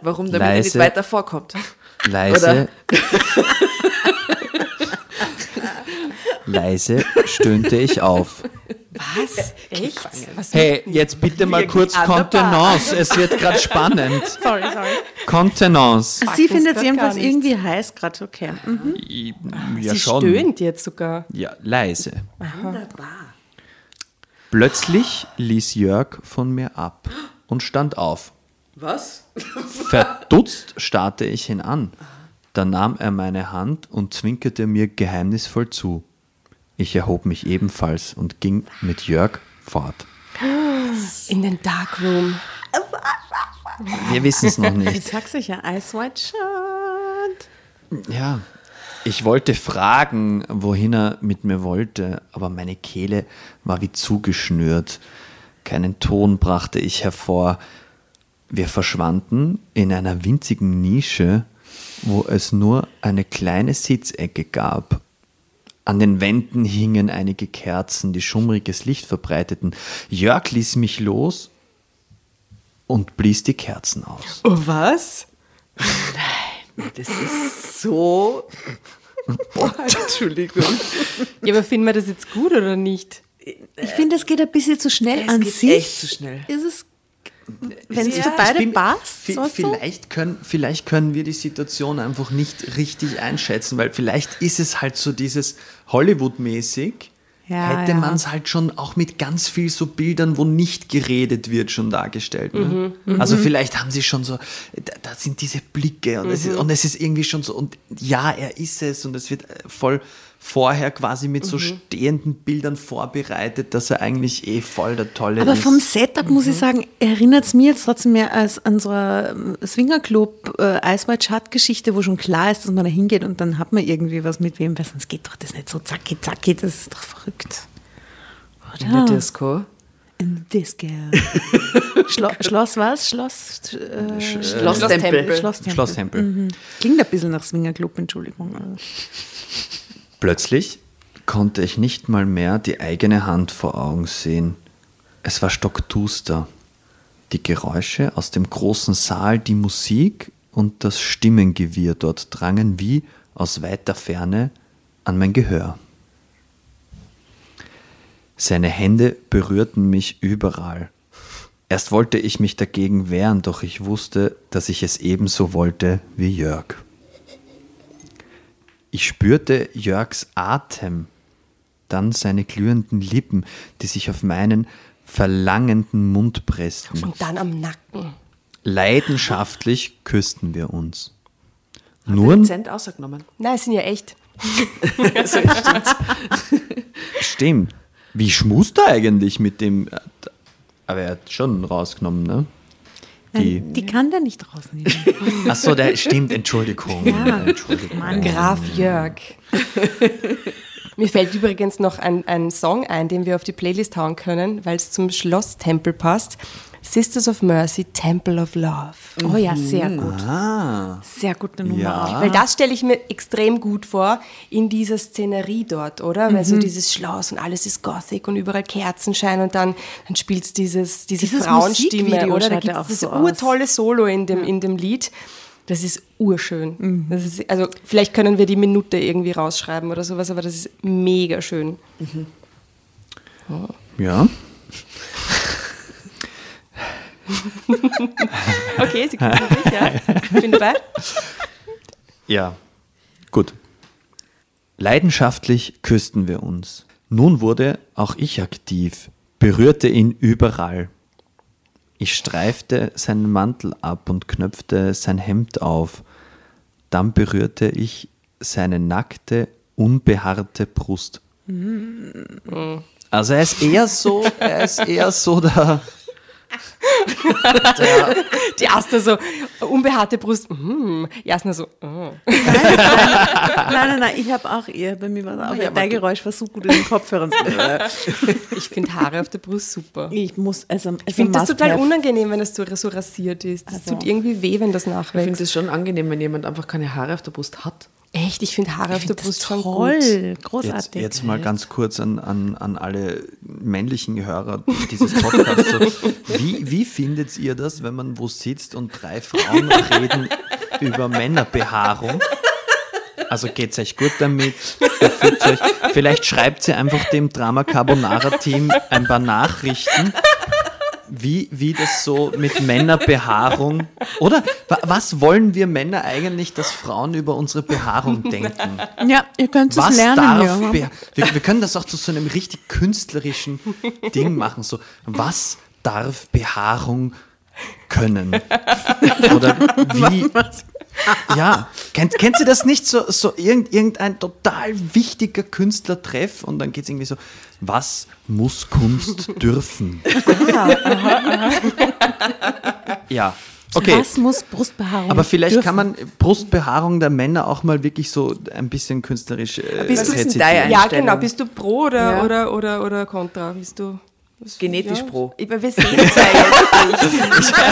Warum, damit er nicht Leise. weiter vorkommt. Leise. Leise stöhnte ich auf. Was? Echt? Was Hey, jetzt bitte mal kurz. Kontenance. Es wird gerade spannend. Sorry, sorry. Kontenance. Sie findet grad jedenfalls irgendwie heiß gerade, okay. Mhm. Ja, Sie schon. stöhnt jetzt sogar. Ja, leise. Plötzlich ließ Jörg von mir ab und stand auf. Was? Verdutzt starrte ich ihn an. Da nahm er meine Hand und zwinkerte mir geheimnisvoll zu. Ich erhob mich ebenfalls und ging mit Jörg fort. In den Darkroom. Wir wissen es noch Ich nicht. sag's euch ja, Ice White Shot. Ja, ich wollte fragen, wohin er mit mir wollte, aber meine Kehle war wie zugeschnürt. Keinen Ton brachte ich hervor. Wir verschwanden in einer winzigen Nische, wo es nur eine kleine Sitzecke gab. An den Wänden hingen einige Kerzen, die schummriges Licht verbreiteten. Jörg ließ mich los und blies die Kerzen aus. Oh, was? Das ist so. Boah, Entschuldigung. Ja, aber finden wir das jetzt gut oder nicht? Ich finde, es geht ein bisschen zu schnell Es an geht sich. echt zu schnell. Ist es, wenn es Ja, für beide bin- passt, vielleicht, können, vielleicht können wir die Situation einfach nicht richtig einschätzen, weil vielleicht ist es halt so dieses Hollywood-mäßig. Ja, hätte ja. man es halt schon auch mit ganz viel so Bildern, wo nicht geredet wird, schon dargestellt. Ne? Mhm, Also vielleicht haben sie schon so, da, da sind diese Blicke und, es Mhm. ist, und es ist irgendwie schon so, und ja, er ist es und es wird äh, voll, vorher quasi mit Mhm. so stehenden Bildern vorbereitet, dass er eigentlich eh voll der Tolle Aber ist. vom Setup muss ich sagen, erinnert es mir jetzt trotzdem mehr als an so eine Swingerclub äh, White Shut Geschichte, wo schon klar ist, dass man da hingeht und dann hat man irgendwie was mit wem, weil sonst geht doch das nicht so zacki zacki, das ist doch verrückt. In der Disco. In the Disco. Schlo Schloss was? Schloss äh, Schlosstempel. Schlosstempel. Schlosstempel. Mhm. Klingt ein bisschen nach Swingerclub, Entschuldigung. Plötzlich konnte ich nicht mal mehr die eigene Hand vor Augen sehen. Es war stockduster. Die Geräusche aus dem großen Saal, die Musik und das Stimmengewirr dort drangen wie aus weiter Ferne an mein Gehör. Seine Hände berührten mich überall. Erst wollte ich mich dagegen wehren, doch ich wusste, dass ich es ebenso wollte wie Jörg. Ich spürte Jörgs Atem, dann seine glühenden Lippen, die sich auf meinen verlangenden Mund pressten. Und dann am Nacken. Leidenschaftlich küssten wir uns. Der Nur, Akzent ausgenommen. Nein, es sind ja echt. stimmt, wie schmust er eigentlich mit dem, aber er hat schon rausgenommen, ne? Die, Die kann der nicht rausnehmen. achso, der stimmt, Entschuldigung. Entschuldigung. Graf Jörg. Mir fällt übrigens noch ein, ein Song ein, den wir auf die Playlist hauen können, weil es zum Schlosstempel passt. Sisters of Mercy, Temple of Love. Oh ja, sehr gut. Ah, Sehr gute Nummer Ja. auch. Weil das stelle ich mir extrem gut vor in dieser Szenerie dort, oder? Weil so dieses Schloss und alles ist Gothic und überall Kerzenschein und dann, dann spielt es dieses, diese Dieses Frauenstimme, oder? Da gibt es das so urtolle Solo in dem, in dem Lied. Das ist urschön. Das ist, also vielleicht können wir die Minute irgendwie rausschreiben oder sowas, aber das ist mega schön. ja. Okay, Sie können sich, ja. Ich bin dabei. Ja, gut. Leidenschaftlich küssten wir uns. Nun wurde auch ich aktiv, berührte ihn überall. Ich streifte seinen Mantel ab und knöpfte sein Hemd auf. Dann berührte ich seine nackte, unbehaarte Brust. Also er ist eher so, er ist eher so der, Die Asta so, unbehaarte Brust, mm. Jasna so, oh. Nein, nein, nein, ich habe auch eher, bei mir war es auch, Ja, aber dein Geräusch war so gut in den Kopfhörern. ich finde Haare auf der Brust super. ich muss, also, Ich finde das total unangenehm, wenn das so, so rasiert ist. Das Also. tut irgendwie weh, wenn das Ich finde nachwächst. es schon angenehm, wenn jemand einfach keine Haare auf der Brust hat. Echt, ich finde Haare auf der Brust schon gut. toll, Jetzt, großartig. jetzt mal ganz kurz an, an, an alle männlichen Hörer dieses Podcasts. So, wie, wie findet ihr das, wenn man wo sitzt und drei Frauen reden über Männerbehaarung? Also geht's euch gut damit? Euch, vielleicht schreibt sie einfach dem Drama Carbonara Team ein paar Nachrichten, wie, wie das so mit Männerbehaarung oder wa- was wollen wir Männer eigentlich, dass Frauen über unsere Behaarung denken? ja, ihr könnt es Was lernen. darf ja. Be wir, wir können das auch zu so einem richtig künstlerischen Ding machen. So, was darf Behaarung können? Oder wie? Ja, kennt, kennt ihr das nicht? So, so irgend, irgendein total wichtiger Künstlertreff und dann geht es irgendwie so, was muss Kunst dürfen? Ja, okay. Was muss Brustbehaarung Aber vielleicht dürfen? kann man Brustbehaarung der Männer auch mal wirklich so ein bisschen künstlerisch äh, Bist du- ist deine Ja, genau. Bist du pro oder, Ja. oder, oder, oder contra? Bist du was- Genetisch pro. Ich, wir sehen es ja jetzt nicht.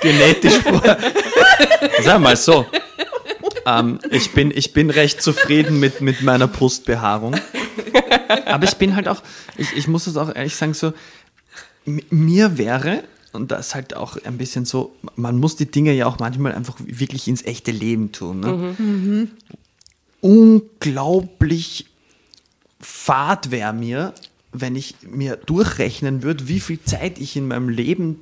genetisch vor. Sag mal so. Ähm, ich, bin, ich bin recht zufrieden mit, mit meiner Brustbehaarung. Aber ich bin halt auch, ich, ich muss es auch ehrlich sagen, so, mir wäre, und das ist halt auch ein bisschen so, man muss die Dinge ja auch manchmal einfach wirklich ins echte Leben tun. Ne? Unglaublich fad wäre mir, wenn ich mir durchrechnen würde, wie viel Zeit ich in meinem Leben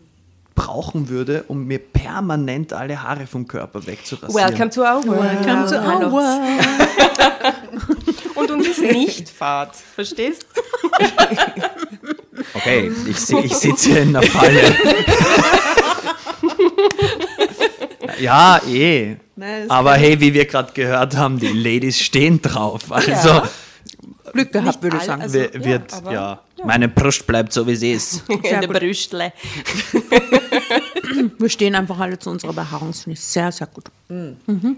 brauchen würde, um mir permanent alle Haare vom Körper wegzurasieren. Welcome to our world. Come to our world. Und uns ist nicht Fahrt. Verstehst? Okay, ich, ich sitze hier in einer Falle. ja, eh. Nein, Aber hey, wie wir gerade gehört haben, die Ladies stehen drauf. Also Glück gehabt, würde ich sagen. also- wi- ja, wird, aber- ja, meine Brust bleibt so, wie sie ist. In der Brüstle. Wir stehen einfach alle zu unserer Behaarung. Das finde ich sehr, sehr gut. Mhm.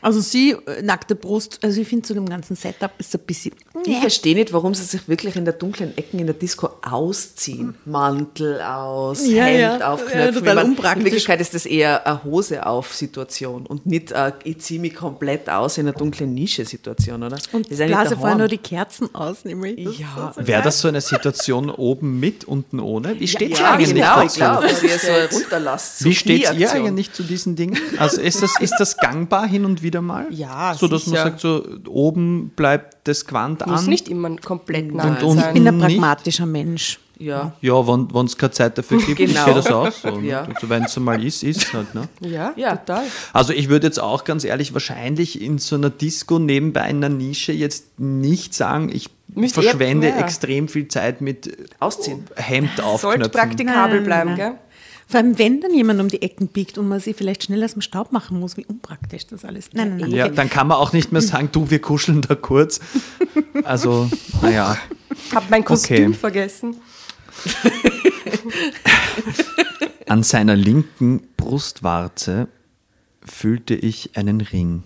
Also sie, äh, nackte Brust, also ich finde zu dem ganzen Setup ist ein bisschen... Ich verstehe nicht, warum sie sich wirklich in der dunklen Ecken in der Disco ausziehen. Mantel aus, Ja, Hemd ja. Ja, aufknöpfen. meine, unpraktisch. In Wirklichkeit ist das eher eine Hose auf Situation und nicht äh, ich ziehe mich komplett aus in einer dunklen Nische Situation, oder? Und Das ist blase vorher nur die Kerzen aus, nämlich. Das Ja. so Wäre das so eine Situation oben mit, unten ohne? Wie steht Ja, ihr eigentlich genau, ich dazu? ihr so runterlasst. so Wie steht ihr eigentlich zu diesen Dingen? Also ist das, ist das gangbar hin und wieder mal? Ja, So, dass man sicher. sagt, so oben bleibt das Gewand Muss an. nicht immer komplett nackt und- sein. Ich bin ein nicht. pragmatischer Mensch. Ja. Ja, wenn es keine Zeit dafür gibt, Genau. ich sehe das auch so. Ja. Also, wenn es mal ist, ist es halt. Ne? Ja, Ja. total. Also ich würde jetzt auch ganz ehrlich wahrscheinlich in so einer Disco nebenbei in einer Nische jetzt nicht sagen, ich Müsst verschwende ja. extrem viel Zeit mit Ausziehen. Hemd Sollte aufknöpfen. praktikabel Nein, bleiben, nein. gell? Vor allem, wenn dann jemand um die Ecken biegt und man sie vielleicht schnell aus dem Staub machen muss, wie unpraktisch das alles. Nein, nein, nein. Ja, okay. dann kann man auch nicht mehr sagen, du, wir kuscheln da kurz. Also, naja. Hab mein Kostüm Okay. vergessen. An seiner linken Brustwarze fühlte ich einen Ring.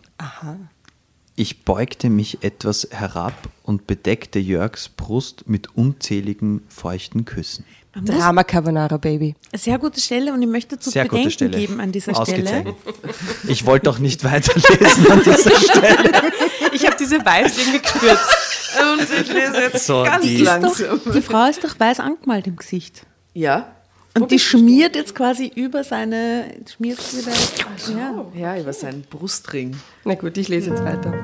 Ich beugte mich etwas herab und bedeckte Jörgs Brust mit unzähligen feuchten Küssen. Drama Carbonara, Baby. Sehr gute Stelle und ich möchte zu Sehr bedenken gute Stelle. geben an dieser. Stelle. Ich wollte auch nicht weiterlesen an dieser Stelle. Ich habe diese Vibes irgendwie gespürt. Und ich lese jetzt So, ganz die- langsam. doch, die Frau ist doch weiß angemalt im Gesicht. Ja. Und die schmiert jetzt quasi über seine, schmiert sie wieder, ja. Ja, über seinen Brustring. Na gut, ich lese jetzt weiter.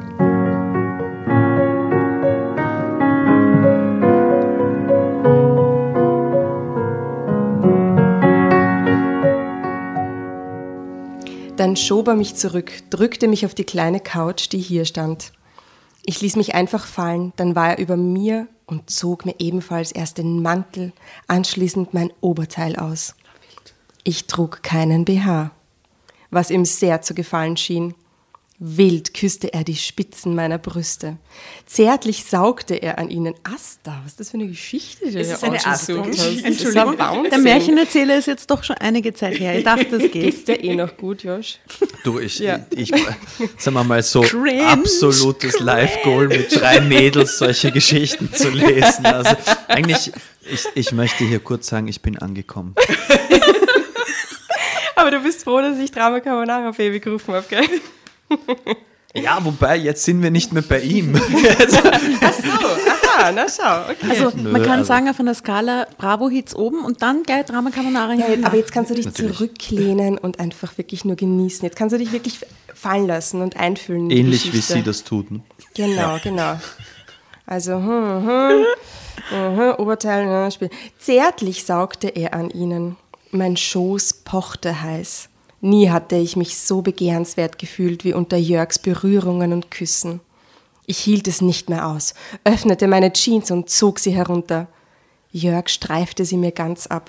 Dann schob er mich zurück, drückte mich auf die kleine Couch, die hier stand. Ich ließ mich einfach fallen, dann war er über mir und zog mir ebenfalls erst den Mantel, anschließend mein Oberteil aus. Ich trug keinen BH, was ihm sehr zu gefallen schien. Wild küsste er die Spitzen meiner Brüste. Zärtlich saugte er an ihnen. Asta, was ist das für eine Geschichte? die ist eine? Asta-Geschichte. Das ist ein Wahnsinn. Der Märchenerzähler ist jetzt doch schon einige Zeit her. Ich dachte, das geht. Geht's dir eh noch gut, Josh? Du, ich, Ja. ich, sagen wir mal so, Cringe, absolutes Live-Goal mit drei Mädels solche Geschichten zu lesen. Also eigentlich, ich, ich möchte hier kurz sagen, ich bin angekommen. Aber du bist froh, dass ich Drama Carbonara Baby gerufen habe, gell? Ja, wobei, jetzt sind wir nicht mehr bei ihm. Ah, na schau, okay. Also Nö, man kann also- sagen, auf einer Skala Bravo-Hits oben und dann gleich Drama Carbonara Ja, hinten. aber jetzt kannst du dich Natürlich. zurücklehnen und einfach wirklich nur genießen. Jetzt kannst du dich wirklich fallen lassen und einfühlen. Ähnlich wie sie das tun. Genau, genau. Also, hm, hm, hm, Oberteil, hm, Spiel. Zärtlich saugte er an ihnen. Mein Schoß pochte heiß. Nie hatte ich mich so begehrenswert gefühlt wie unter Jörgs Berührungen und Küssen. Ich hielt es nicht mehr aus, öffnete meine Jeans und zog sie herunter. Jörg streifte sie mir ganz ab.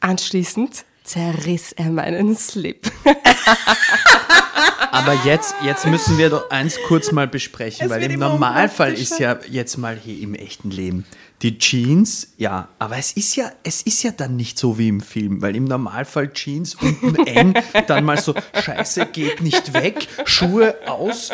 Anschließend zerriss er meinen Slip. Aber jetzt, jetzt müssen wir doch eins kurz mal besprechen, weil wird im Normalfall ist ja jetzt mal hier im echten Leben die Jeans, ja, aber es ist ja, es ist ja dann nicht so wie im Film, weil im Normalfall Jeans unten eng, dann mal so Scheiße geht nicht weg, Schuhe aus,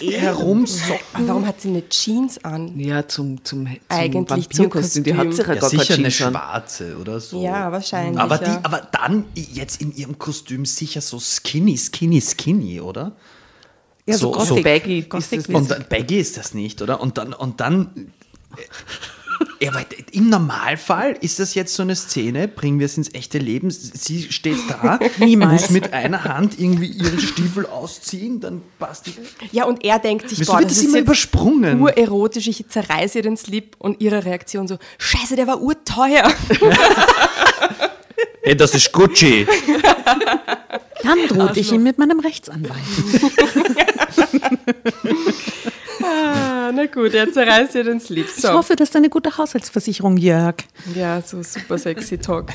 herum Socken. Warum hat sie eine Jeans an? Ja, zum, zum, zum Eigentlich zum Vampirkostüm. Die hat Kostüm. sich ja Ja, gar sicher eine Jeans an. schwarze oder so. Ja, wahrscheinlich, Aber, die, ja. aber dann jetzt in ihrem Kostüm sicher so skinny, skinny, skinny, oder? ja, so, so- so baggy Gothic ist ist Und dann, Baggy ist das nicht, oder? Und dann, und dann. Ja, aber im Normalfall ist das jetzt so eine Szene, bringen wir es ins echte Leben. Sie steht da, Niemals. muss mit einer Hand irgendwie ihre Stiefel ausziehen, dann passt die. Ja, und er denkt sich, Wieso boah, wird das das ist immer jetzt übersprungen? urerotisch, ich zerreiße ihr den Slip und ihre Reaktion so, scheiße, der war urteuer. Ey, das ist Gucci. Dann drohte ich ihm mit meinem Rechtsanwalt. ah, na gut, er zerreißt ihr den Slip. Ich So. hoffe, das ist eine gute Haushaltsversicherung, Jörg. Ja, so super sexy Talk.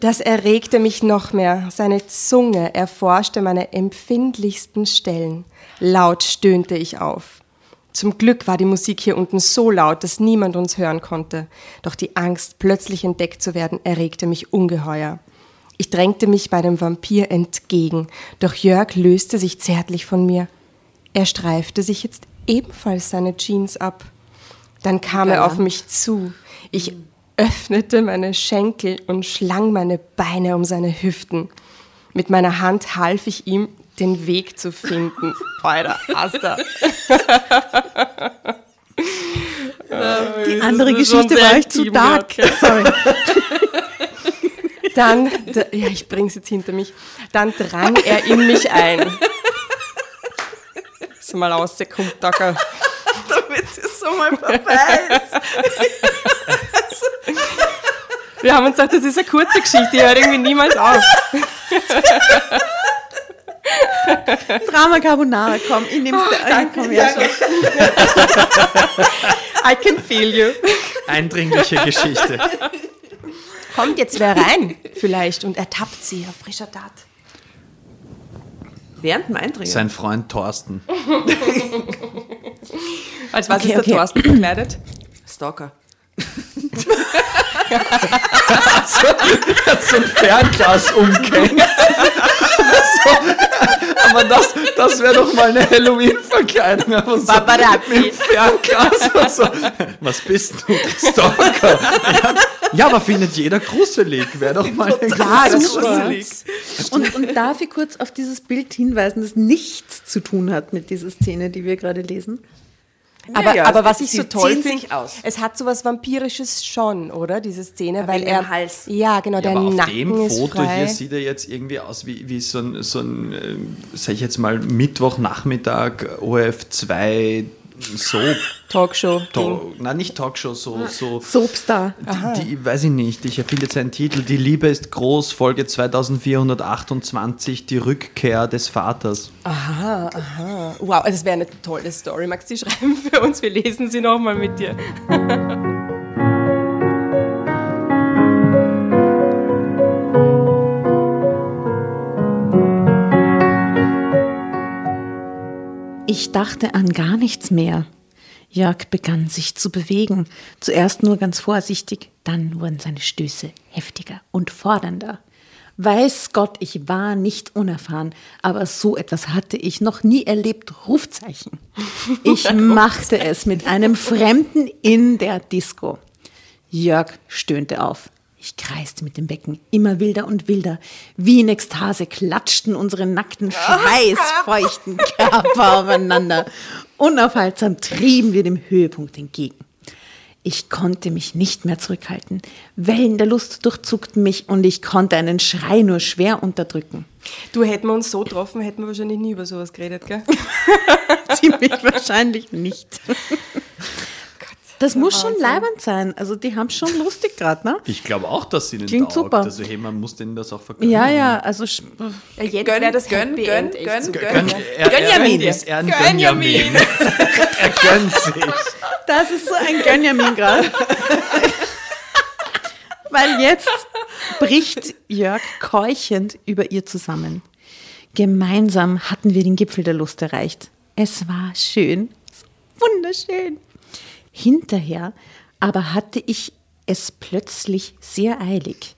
Das erregte mich noch mehr. Seine Zunge erforschte meine empfindlichsten Stellen. Laut stöhnte ich auf. Zum Glück war die Musik hier unten so laut, dass niemand uns hören konnte. Doch die Angst, plötzlich entdeckt zu werden, erregte mich ungeheuer. Ich drängte mich bei dem Vampir entgegen, doch Jörg löste sich zärtlich von mir. Er streifte sich jetzt ebenfalls seine Jeans ab. Dann kam er auf mich zu. Ich öffnete meine Schenkel und schlang meine Beine um seine Hüften. Mit meiner Hand half ich ihm, den Weg zu finden. Alter, Asta. Die andere Geschichte war echt zu dark. Sorry. Dann, ja, ich bring's jetzt hinter mich. Dann drang er in mich ein. So mal aus, kommt Dacker. Damit es so mal vorbei ist. Wir haben uns gedacht, das ist eine kurze Geschichte, die hört irgendwie niemals auf. Drama Carbonara, komm, ich nehm's dir ein. Komm her schon. I can feel you. Eindringliche Geschichte. Kommt jetzt wer rein, vielleicht, und ertappt sie auf frischer Tat. Während dem Eindringen. Sein Freund Thorsten. Als was Okay, ist der okay. Thorsten verkleidet? Stalker. hat so ein Fernglas umgehängt. so, aber das, das wäre doch mal eine Halloween-Verkleidung. So Paparazzi. mit Fernglas und so. Was bist du? Stalker. Ja, ja, aber findet jeder gruselig. Wäre doch mal eine große- stimmt. Und, und darf ich kurz auf dieses Bild hinweisen, das nichts zu tun hat mit dieser Szene, die wir gerade lesen? Aber, ja, aber was ich so toll finde, es hat so was Vampirisches schon, oder? Diese Szene, weil wegen er. Hals. Ja, genau, Ja, der aber auf Nacken dem ist Foto frei. hier sieht er jetzt irgendwie aus wie, wie so ein, so ein äh, sag ich jetzt mal, Mittwochnachmittag ORF2 Soap. Talkshow. To Nein, nicht Talkshow, so, so Soapstar. Die, die, weiß ich nicht, ich erfinde jetzt einen Titel. Die Liebe ist groß, Folge 2428, die Rückkehr des Vaters. Aha, aha. Wow, also das wäre eine tolle Story. Magst du die schreiben für uns? Wir lesen sie nochmal mit dir. Ich dachte an gar nichts mehr. Jörg begann sich zu bewegen, zuerst nur ganz vorsichtig, dann wurden seine Stöße heftiger und fordernder. Weiß Gott, ich war nicht unerfahren, aber so etwas hatte ich noch nie erlebt. Rufzeichen. Ich machte es mit einem Fremden in der Disco. Jörg stöhnte auf. Ich kreiste mit dem Becken, immer wilder und wilder. Wie in Ekstase klatschten unsere nackten, schweißfeuchten Körper aufeinander. Unaufhaltsam trieben wir dem Höhepunkt entgegen. Ich konnte mich nicht mehr zurückhalten. Wellen der Lust durchzuckten mich und ich konnte einen Schrei nur schwer unterdrücken. Du, hätten wir uns so getroffen, hätten wir wahrscheinlich nie über sowas geredet, gell? Ziemlich wahrscheinlich nicht. Das muss schon leibend sein. Also die haben schon lustig gerade, ne? Ich glaube auch, dass sie den Klingt taugt. super. Also hey, man muss denen das auch verkaufen. Ja, ja, also Ja, jetzt wäre das gönn, gönn, gönn, gönn. Gönn, er, Gönjamin. Er ist er ein Gönjamin. Gönjamin. er gönnt sich. Das ist so ein Gönjamin gerade. Weil jetzt bricht Jörg keuchend über ihr zusammen. Gemeinsam hatten wir den Gipfel der Lust erreicht. Es war schön, wunderschön. Hinterher aber hatte ich es plötzlich sehr eilig,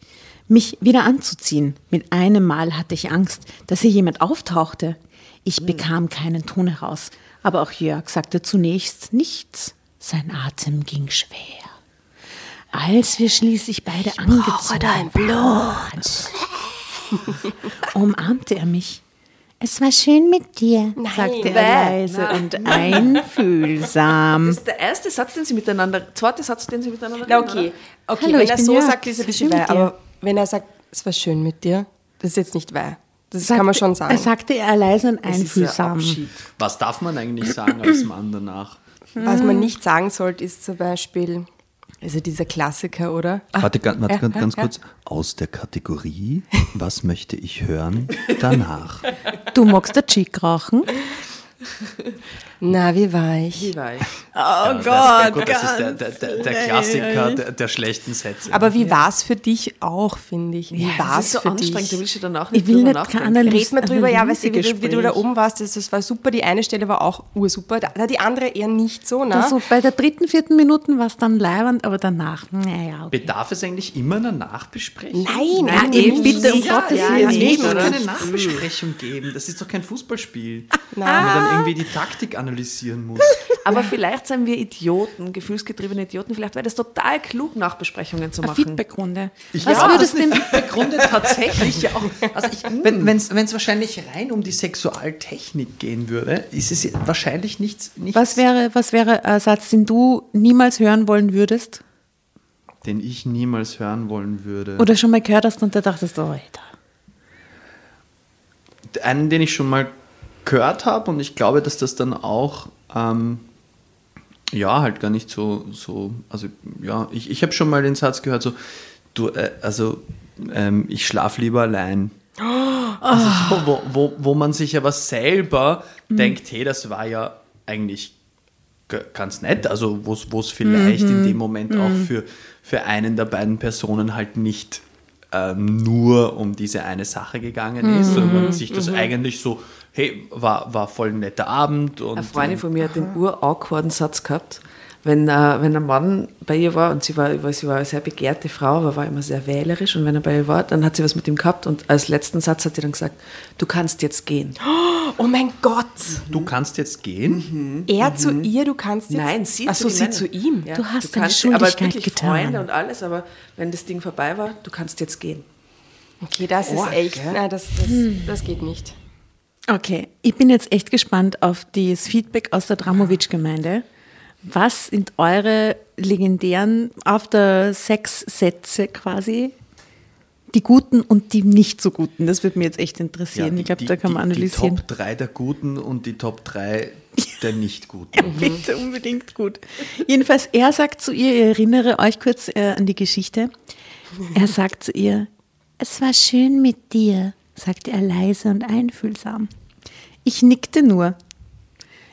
mich wieder anzuziehen. Mit einem Mal hatte ich Angst, dass hier jemand auftauchte. Ich bekam keinen Ton heraus, aber auch Jörg sagte zunächst nichts. Sein Atem ging schwer. Als wir schließlich beide angezogen Blut. umarmte er mich. Es war schön mit dir, sagte er leise und einfühlsam. Das ist der erste Satz, den sie miteinander, zweite Satz, den sie miteinander Na, reden, okay. Okay, Hallo, wenn ich er bin so Jörg. sagt, ist er ein Es bisschen weh. mit dir. Aber wenn er sagt, es war schön mit dir, das ist jetzt nicht weh. Das Sagte- kann man schon sagen. Er sagte er leise und ja einfühlsam. Abschied. Was darf man eigentlich sagen als Mann danach? Was man nicht sagen sollte, ist zum Beispiel, also dieser Klassiker, oder? Warte, ganz, warte, ganz, ganz kurz. Aus der Kategorie, was möchte ich hören danach? Du magst der Chick rauchen? Na, wie war ich? Wie war ich? Oh Ja, Gott, gut, das ist der, der, der, der Klassiker der, der schlechten Sätze. Aber wie war es für dich auch, finde ich? Wie Ja, war das es ist so für anstrengend, dich? willst du dann auch Ich nicht will drüber nicht nachdenken. keine Analyse- Red mal drüber, ja, weißt du, wie, du- wie du da oben warst, das, das war super. Die eine Stelle war auch ursuper, da, die andere eher nicht so, ne? Also bei der dritten, vierten Minuten war es dann leibend, aber danach, naja, okay. Bedarf es eigentlich immer einer Nachbesprechung? Nein, Nein, nein, eben, bitte, um ja, Gottes ja, Willen, ja, Es muss doch keine Nachbesprechung geben. Das ist doch kein Fußballspiel, wo man dann irgendwie die Taktik analysieren muss. Aber vielleicht sind wir Idioten, gefühlsgetriebene Idioten. Vielleicht wäre das total klug, Nachbesprechungen zu Eine machen. Feedbackrunde. Ich Was ja, würdest denn eine Feedbackrunde tatsächlich ja auch. Also ich, wenn es wahrscheinlich rein um die Sexualtechnik gehen würde, ist es wahrscheinlich nichts, nichts Was wäre, was wäre ein Satz, den du niemals hören wollen würdest? den ich niemals hören wollen würde. Oder schon mal gehört hast und da dachtest, oh, Alter. einen, den ich schon mal gehört habe und ich glaube, dass das dann auch ähm, ja halt gar nicht so so also ja ich, ich habe schon mal den Satz gehört so du äh, also ähm, ich schlaf lieber allein. Also so, wo, wo, wo man sich aber selber denkt hey das war ja eigentlich ganz nett. Also wo es vielleicht in dem Moment auch für für einen der beiden Personen halt nicht ähm, nur um diese eine Sache gegangen ist, sondern sich das eigentlich so, hey, war, war voll ein netter Abend und Eine Freundin von mir hat den ur-awkwarden Satz gehabt, wenn, äh, wenn ein Mann bei ihr war und sie war, weil sie war eine sehr begehrte Frau, aber war immer sehr wählerisch und wenn er bei ihr war, dann hat sie was mit ihm gehabt und als letzten Satz hat sie dann gesagt, du kannst jetzt gehen. Oh mein Gott! du kannst jetzt gehen. Er zu ihr, du kannst jetzt... Nein, sie Ach so, zu sie zu ihm. Ja, Du hast du deine kannst, aber Schuldigkeit wirklich getan. Freunde und alles, aber wenn das Ding vorbei war, du kannst jetzt gehen. Okay, das ist Arg, echt... Nein, das, das, das geht nicht. Okay, ich bin jetzt echt gespannt auf das Feedback aus der Dramovic-Gemeinde. Was sind eure legendären After-Sex-Sätze quasi? Die guten und die nicht so guten. Das würde mich jetzt echt interessieren. ich glaube, da kann man analysieren. Die Top 3 der Guten und die Top 3 der Nicht-Guten. Bitte unbedingt gut. Jedenfalls, er sagt zu ihr, ich erinnere euch kurz äh, an die Geschichte. Er sagt zu ihr, es war schön mit dir, sagte er leise und einfühlsam. Ich nickte nur.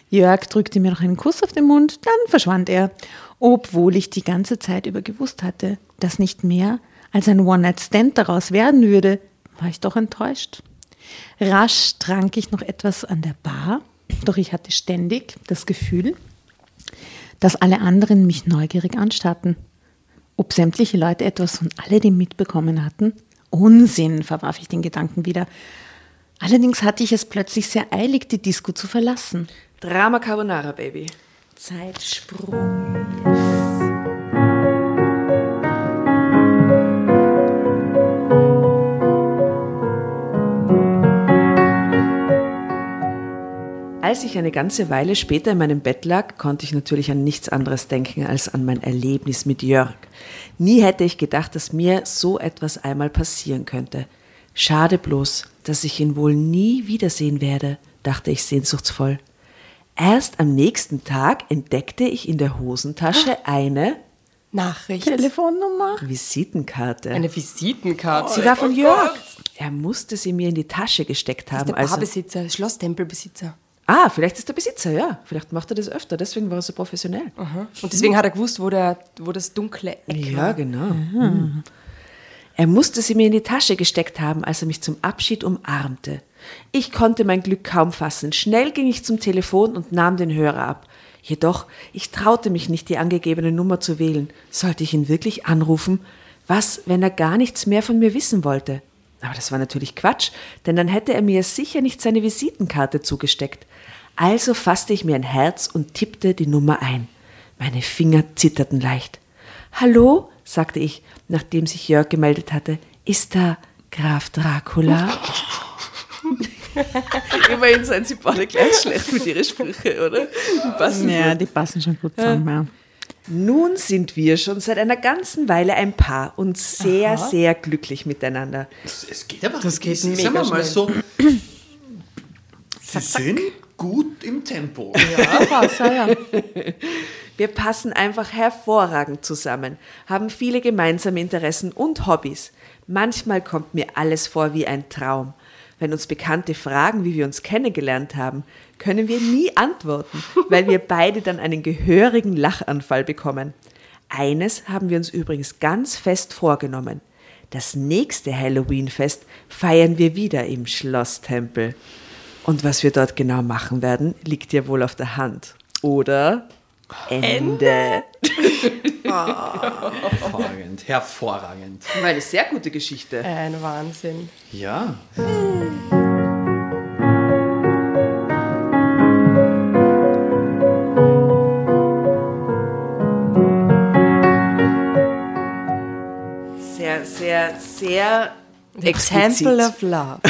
Jörg drückte mir noch einen Kuss auf den Mund, dann verschwand er, obwohl ich die ganze Zeit über gewusst hatte, dass nicht mehr als ein One-Night-Stand daraus werden würde, war ich doch enttäuscht. Rasch trank ich noch etwas an der Bar, doch ich hatte ständig das Gefühl, dass alle anderen mich neugierig anstarrten. Ob sämtliche Leute etwas von alledem mitbekommen hatten? Unsinn, verwarf ich den Gedanken wieder. Allerdings hatte ich es plötzlich sehr eilig, die Disco zu verlassen. Drama Carbonara, Baby. Zeitsprung. Als ich eine ganze Weile später in meinem Bett lag, konnte ich natürlich an nichts anderes denken als an mein Erlebnis mit Jörg. Nie hätte ich gedacht, dass mir so etwas einmal passieren könnte. Schade bloß, dass ich ihn wohl nie wiedersehen werde, dachte ich sehnsuchtsvoll. Erst am nächsten Tag entdeckte ich in der Hosentasche eine Nachricht. Telefonnummer? Visitenkarte. Eine Visitenkarte. Sie war von Jörg. Er musste sie mir in die Tasche gesteckt Das ist haben. der als er- Barbesitzer, Schlosstempelbesitzer. Ah, vielleicht ist der Besitzer, ja. Vielleicht macht er das öfter, deswegen war er so professionell. Und deswegen hat er gewusst, wo, der, wo das dunkle Eck Ja, war. genau. Hm. Er musste sie mir in die Tasche gesteckt haben, als er mich zum Abschied umarmte. Ich konnte mein Glück kaum fassen. Schnell ging ich zum Telefon und nahm den Hörer ab. Jedoch, ich traute mich nicht, die angegebene Nummer zu wählen. Sollte ich ihn wirklich anrufen? Was, wenn er gar nichts mehr von mir wissen wollte? Aber das war natürlich Quatsch, denn dann hätte er mir sicher nicht seine Visitenkarte zugesteckt. Also fasste ich mir ein Herz und tippte die Nummer ein. Meine Finger zitterten leicht. Hallo, sagte ich, nachdem sich Jörg gemeldet hatte. Ist da Graf Dracula? Immerhin seien sie beide gleich schlecht mit ihren Sprüchen, oder? Die passen Ja, gut. die passen schon gut zusammen. Ja. Nun sind wir schon seit einer ganzen Weile ein Paar und sehr, sehr glücklich miteinander. Es, es geht aber, Das geht sagen mega wir mal schnell. so, sie sind gut im Tempo. Wir passen einfach hervorragend zusammen, haben viele gemeinsame Interessen und Hobbys. Manchmal kommt mir alles vor wie ein Traum. Wenn uns Bekannte fragen, wie wir uns kennengelernt haben, können wir nie antworten, weil wir beide dann einen gehörigen Lachanfall bekommen. Eines haben wir uns übrigens ganz fest vorgenommen. Das nächste Halloween-Fest feiern wir wieder im Schlosstempel. Und was wir dort genau machen werden, liegt ja wohl auf der Hand. Oder Ende. Hervorragend, hervorragend. Eine sehr gute Geschichte. Ein Wahnsinn. Ja. Sehr, sehr, Example of Love.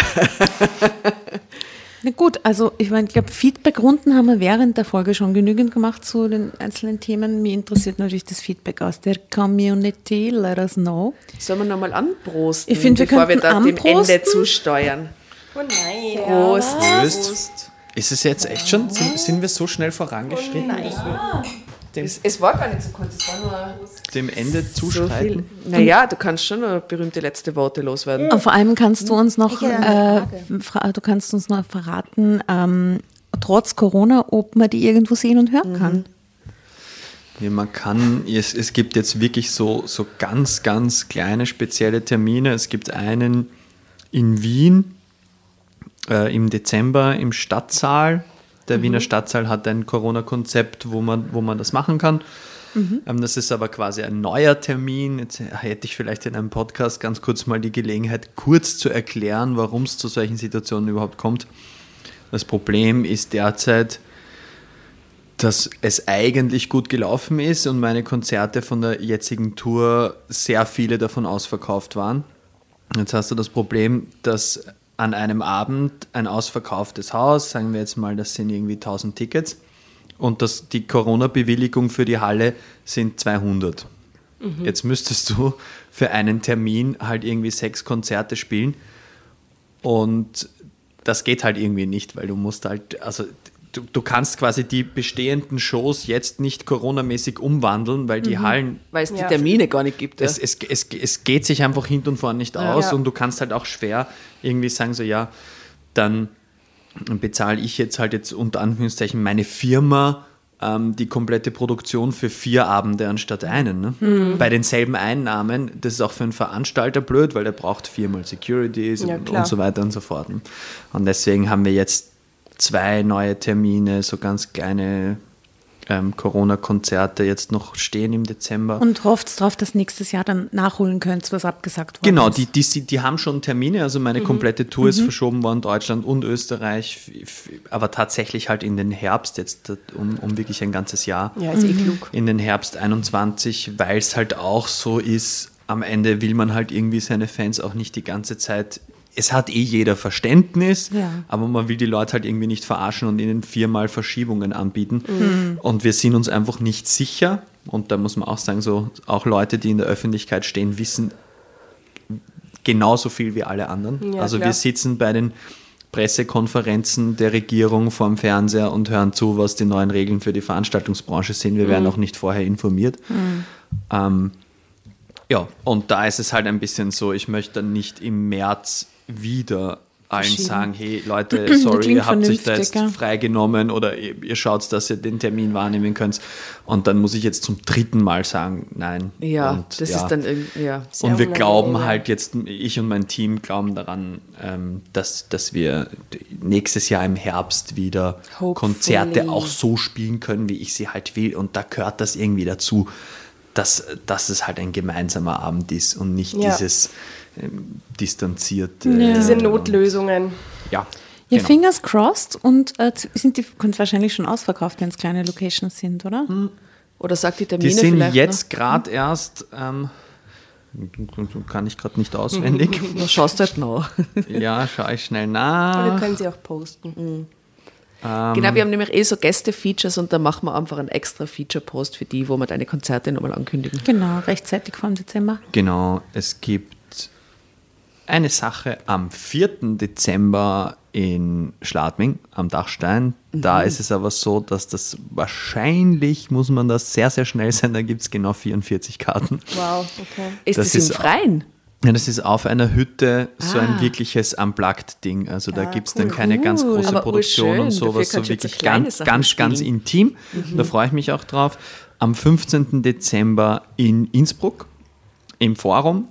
Na gut, also ich meine, ich glaube, Feedback-Runden haben wir während der Folge schon genügend gemacht zu den einzelnen Themen. Mich interessiert natürlich das Feedback aus der Community. Let us know. Sollen wir nochmal anprosten, Ich finde, wir bevor wir da dem Ende zusteuern? Oh nein. Prost. Prost. Ist es jetzt echt schon? Sind, sind wir so schnell vorangeschritten, dass wir dem, Es, es war gar nicht so kurz, es war nur dem Ende so viel. zuschreiten? Naja, du kannst schon noch berühmte letzte Worte loswerden. Und vor allem kannst du uns noch, äh, du kannst uns noch verraten, ähm, trotz Corona, ob man die irgendwo sehen und hören kann. Ja, man kann, es, es gibt jetzt wirklich so, so ganz, ganz kleine spezielle Termine. Es gibt einen in Wien äh, im Dezember im Stadtsaal. Der Wiener Stadtsaal hat ein Corona-Konzept, wo man, wo man das machen kann. Ähm, das ist aber quasi ein neuer Termin. Jetzt hätte ich vielleicht in einem Podcast ganz kurz mal die Gelegenheit, kurz zu erklären, warum es zu solchen Situationen überhaupt kommt. Das Problem ist derzeit, dass es eigentlich gut gelaufen ist und meine Konzerte von der jetzigen Tour sehr viele davon ausverkauft waren. Jetzt hast du das Problem, dass an einem Abend ein ausverkauftes Haus, sagen wir jetzt mal, das sind irgendwie 1000 Tickets und das, die Corona-Bewilligung für die Halle sind 200. Jetzt müsstest du für einen Termin halt irgendwie sechs Konzerte spielen und das geht halt irgendwie nicht, weil du musst halt, also du, du kannst quasi die bestehenden Shows jetzt nicht coronamäßig umwandeln, weil die Hallen, Weil es die Ja. Termine gar nicht gibt. Ja. es, es, es, es geht sich einfach hinten und vorne nicht aus Ja. und du kannst halt auch schwer irgendwie sagen, so ja, dann bezahle ich jetzt halt jetzt unter Anführungszeichen meine Firma ähm, die komplette Produktion für vier Abende anstatt einen. Ne? Mhm. Bei denselben Einnahmen, das ist auch für einen Veranstalter blöd, weil der braucht viermal Securities Ja, und, und so weiter und so fort. ne? Und deswegen haben wir jetzt zwei neue Termine, so ganz kleine ähm, Corona-Konzerte jetzt noch stehen im Dezember. Und hofft darauf, dass nächstes Jahr dann nachholen könnt, was abgesagt worden Genau, ist. die, die, die haben schon Termine, also meine komplette Tour ist verschoben worden, Deutschland und Österreich, aber tatsächlich halt in den Herbst jetzt, um, um wirklich ein ganzes Jahr. Ja, ist eh klug. In den Herbst 21, weil es halt auch so ist, am Ende will man halt irgendwie seine Fans auch nicht die ganze Zeit. Es hat eh jeder Verständnis, Ja. aber man will die Leute halt irgendwie nicht verarschen und ihnen viermal Verschiebungen anbieten. Und wir sind uns einfach nicht sicher. Und da muss man auch sagen, so auch Leute, die in der Öffentlichkeit stehen, wissen genauso viel wie alle anderen. Ja, also klar. wir sitzen bei den Pressekonferenzen der Regierung vorm Fernseher und hören zu, was die neuen Regeln für die Veranstaltungsbranche sind. Wir werden auch nicht vorher informiert. Ähm, ja, und da ist es halt ein bisschen so, ich möchte nicht im März wieder allen sagen, hey Leute, sorry, ihr habt sich da jetzt freigenommen oder ihr, ihr schaut, dass ihr den Termin wahrnehmen könnt. Und dann muss ich jetzt zum dritten Mal sagen, nein. ja, und, das ja. ist dann irgendwie, ja. Sehr Und wir glauben ja. halt jetzt, ich und mein Team glauben daran, ähm, dass, dass wir nächstes Jahr im Herbst wieder Hopefully. Konzerte auch so spielen können, wie ich sie halt will. Und da gehört das irgendwie dazu, dass, dass es halt ein gemeinsamer Abend ist und nicht Ja. dieses ähm, distanzierte. Ja. Diese Notlösungen. Ja, Ja, genau. fingers crossed und äh, sind die wahrscheinlich schon ausverkauft, wenn es kleine Locations sind, oder? Oder sagt die Termine Die sind vielleicht jetzt gerade erst, ähm, kann ich gerade nicht auswendig. noch? Na, schaust halt nach. ja, schaue ich schnell Wir nach. können sie auch posten. genau, wir haben nämlich eh so Gäste-Features und da machen wir einfach einen extra Feature-Post für die, wo wir deine Konzerte nochmal ankündigen. Genau, rechtzeitig vor dem Dezember. Genau, es gibt eine Sache am 4. Dezember in Schladming am Dachstein. Da ist es aber so, dass das wahrscheinlich, muss man das sehr, sehr schnell sein, da gibt es genau 44 Karten. Wow, okay. Ist Das das, ist im Freien? Ja, das ist auf einer Hütte so Ah. ein wirkliches Unplugged-Ding. Also da gibt es dann keine ganz Cool. große Aber Produktion urschön. und sowas, so wirklich so ganz, Sachen ganz, ganz spielen. intim. Da freue ich mich auch drauf. Am 15. Dezember in Innsbruck im Forum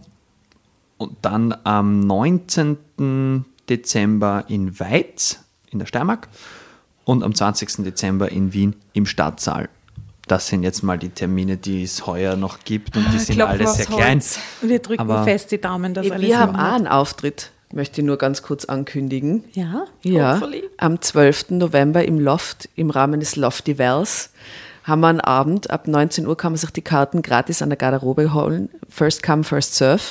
und dann am 19. Dezember in Weiz in der Steiermark und am 20. Dezember in Wien im Stadtsaal. Das sind jetzt mal die Termine, die es heuer noch gibt und die sind klopfen alle sehr klein. Holz. Wir drücken Aber- fest die Daumen, dass alles Wir haben auch einen Auftritt, möchte ich nur ganz kurz ankündigen. Ja? Ja, Hopefully. am 12. November im Loft, im Rahmen des Lofty Wells, haben wir einen Abend. Ab 19 Uhr kann man sich die Karten gratis an der Garderobe holen. First come, first serve.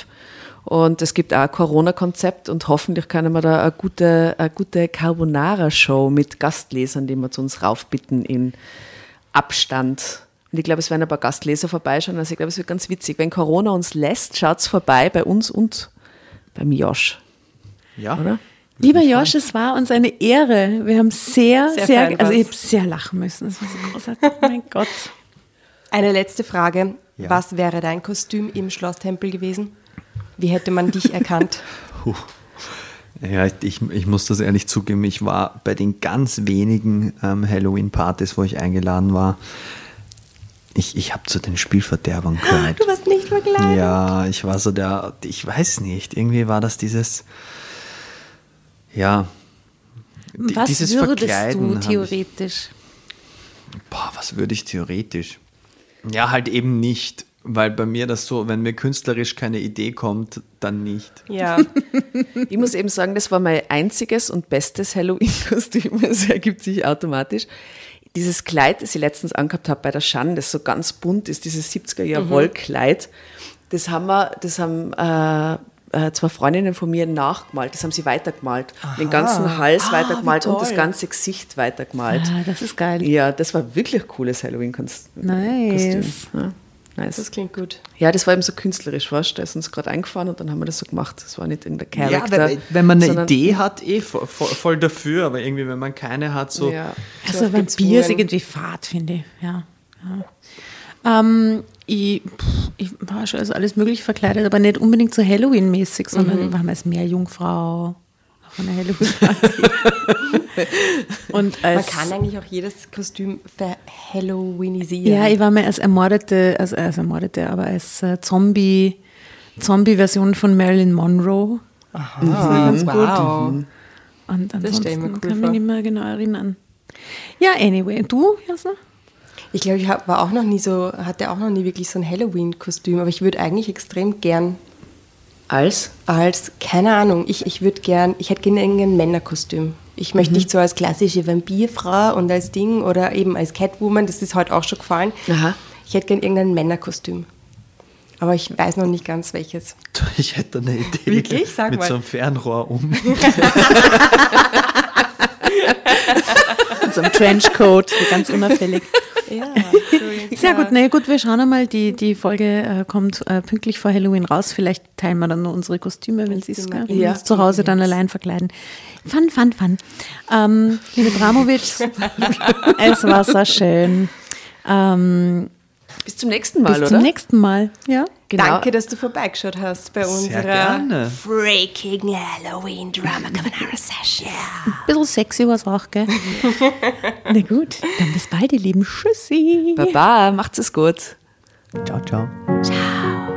Und es gibt auch ein Corona-Konzept und hoffentlich können wir da eine gute, eine gute Carbonara-Show mit Gastlesern, die wir zu uns raufbitten in Abstand. Und ich glaube, es werden ein paar Gastleser vorbeischauen. Also ich glaube, es wird ganz witzig. Wenn Corona uns lässt, schaut's vorbei bei uns und beim Josh, Ja, oder? Lieber Josh, es war uns eine Ehre. Wir haben sehr, Sehr sehr, also ich habe sehr lachen müssen. Das war so großartig. mein Gott. Eine letzte Frage. Ja. Was wäre dein Kostüm im Schlosstempel gewesen? Wie hätte man dich erkannt? Ja, ich, ich muss das ehrlich zugeben, ich war bei den ganz wenigen ähm, Halloween-Partys, wo ich eingeladen war, ich, ich habe zu den Spielverderbern gehört. Du warst nicht verkleidet. Ja, ich war so der, ich weiß nicht, irgendwie war das dieses, ja, Was dieses würdest Verkleiden du hab ich- theoretisch? Boah, was würde ich theoretisch? Ja, halt eben nicht, weil bei mir das so, wenn mir künstlerisch keine Idee kommt, dann nicht. Ja. Ich muss eben sagen, das war mein einziges und bestes Halloween-Kostüm. Es ergibt sich automatisch. Dieses Kleid, das ich letztens angehabt habe bei der Schan, das so ganz bunt ist, dieses 70er-Jahr-Wollkleid, das haben wir, das haben äh, äh, zwei Freundinnen von mir nachgemalt. Das haben sie weitergemalt. Den ganzen Hals weitergemalt und das ganze Gesicht weitergemalt. Ah, das ist geil. Ja, das war wirklich cooles Halloween-Kostüm. Nice. Ja, nice. Das klingt gut. Ja, das war eben so künstlerisch, weißt du? Da ist uns gerade eingefahren und dann haben wir das so gemacht. Das war nicht irgendein Charakter. wenn, wenn man eine Idee hat, eh voll, voll, dafür, aber irgendwie, wenn man keine hat, so, Ja. Also So Vampir ist gezwungen. irgendwie fad, finde ich. Ja. ja. Ähm, ich, pff, ich war schon als alles mögliche verkleidet, aber nicht unbedingt so Halloween-mäßig, sondern Mhm. wir waren als Meerjungfrau auf einer Halloween-Party. Und Man als, kann eigentlich auch jedes Kostüm verhalloweenisieren. ja, ich war mal als ermordete, also als ermordete, aber als äh, Zombie, Zombie-Version von Marilyn Monroe. Aha, ganz gut. wow. Und Das stell ich mir ansonsten cool kann ich mich nicht mehr genau erinnern. Ja, anyway. Du, Jasna? Ich glaube, ich war auch noch nie so, hatte auch noch nie wirklich so ein Halloween-Kostüm, aber ich würde eigentlich extrem gern Als? als, keine Ahnung, ich, ich würde gern, ich hätte gerne irgendein Männerkostüm. Ich möchte nicht so als klassische Vampirfrau und als Ding oder eben als Catwoman, das ist heute auch schon gefallen. Aha. Ich hätte gern irgendein Männerkostüm. Aber ich weiß noch nicht ganz welches. ich hätte eine Idee. Wirklich? Sag mit mal. so einem Fernrohr um. In so einem Trenchcoat, ganz unauffällig. Ja, Sehr gut, na ja, gut, wir schauen einmal, die, die Folge äh, kommt äh, pünktlich vor Halloween raus. Vielleicht teilen wir dann nur unsere Kostüme, wenn es? Wenn wir Ja. zu Hause dann allein verkleiden. Fun, fun, fun. Ähm, liebe Dramovic, es war so schön. Ähm, Bis zum nächsten Mal, bis oder? zum nächsten Mal. Ja? Genau. Danke, dass du vorbeigeschaut hast bei Sehr unserer gerne. Freaking Halloween Drama Carbonara Session. Ein bisschen sexy war es auch, gell? na gut, dann bis bald, ihr Lieben. Tschüssi. Baba, macht's es gut. Ciao, ciao. Ciao.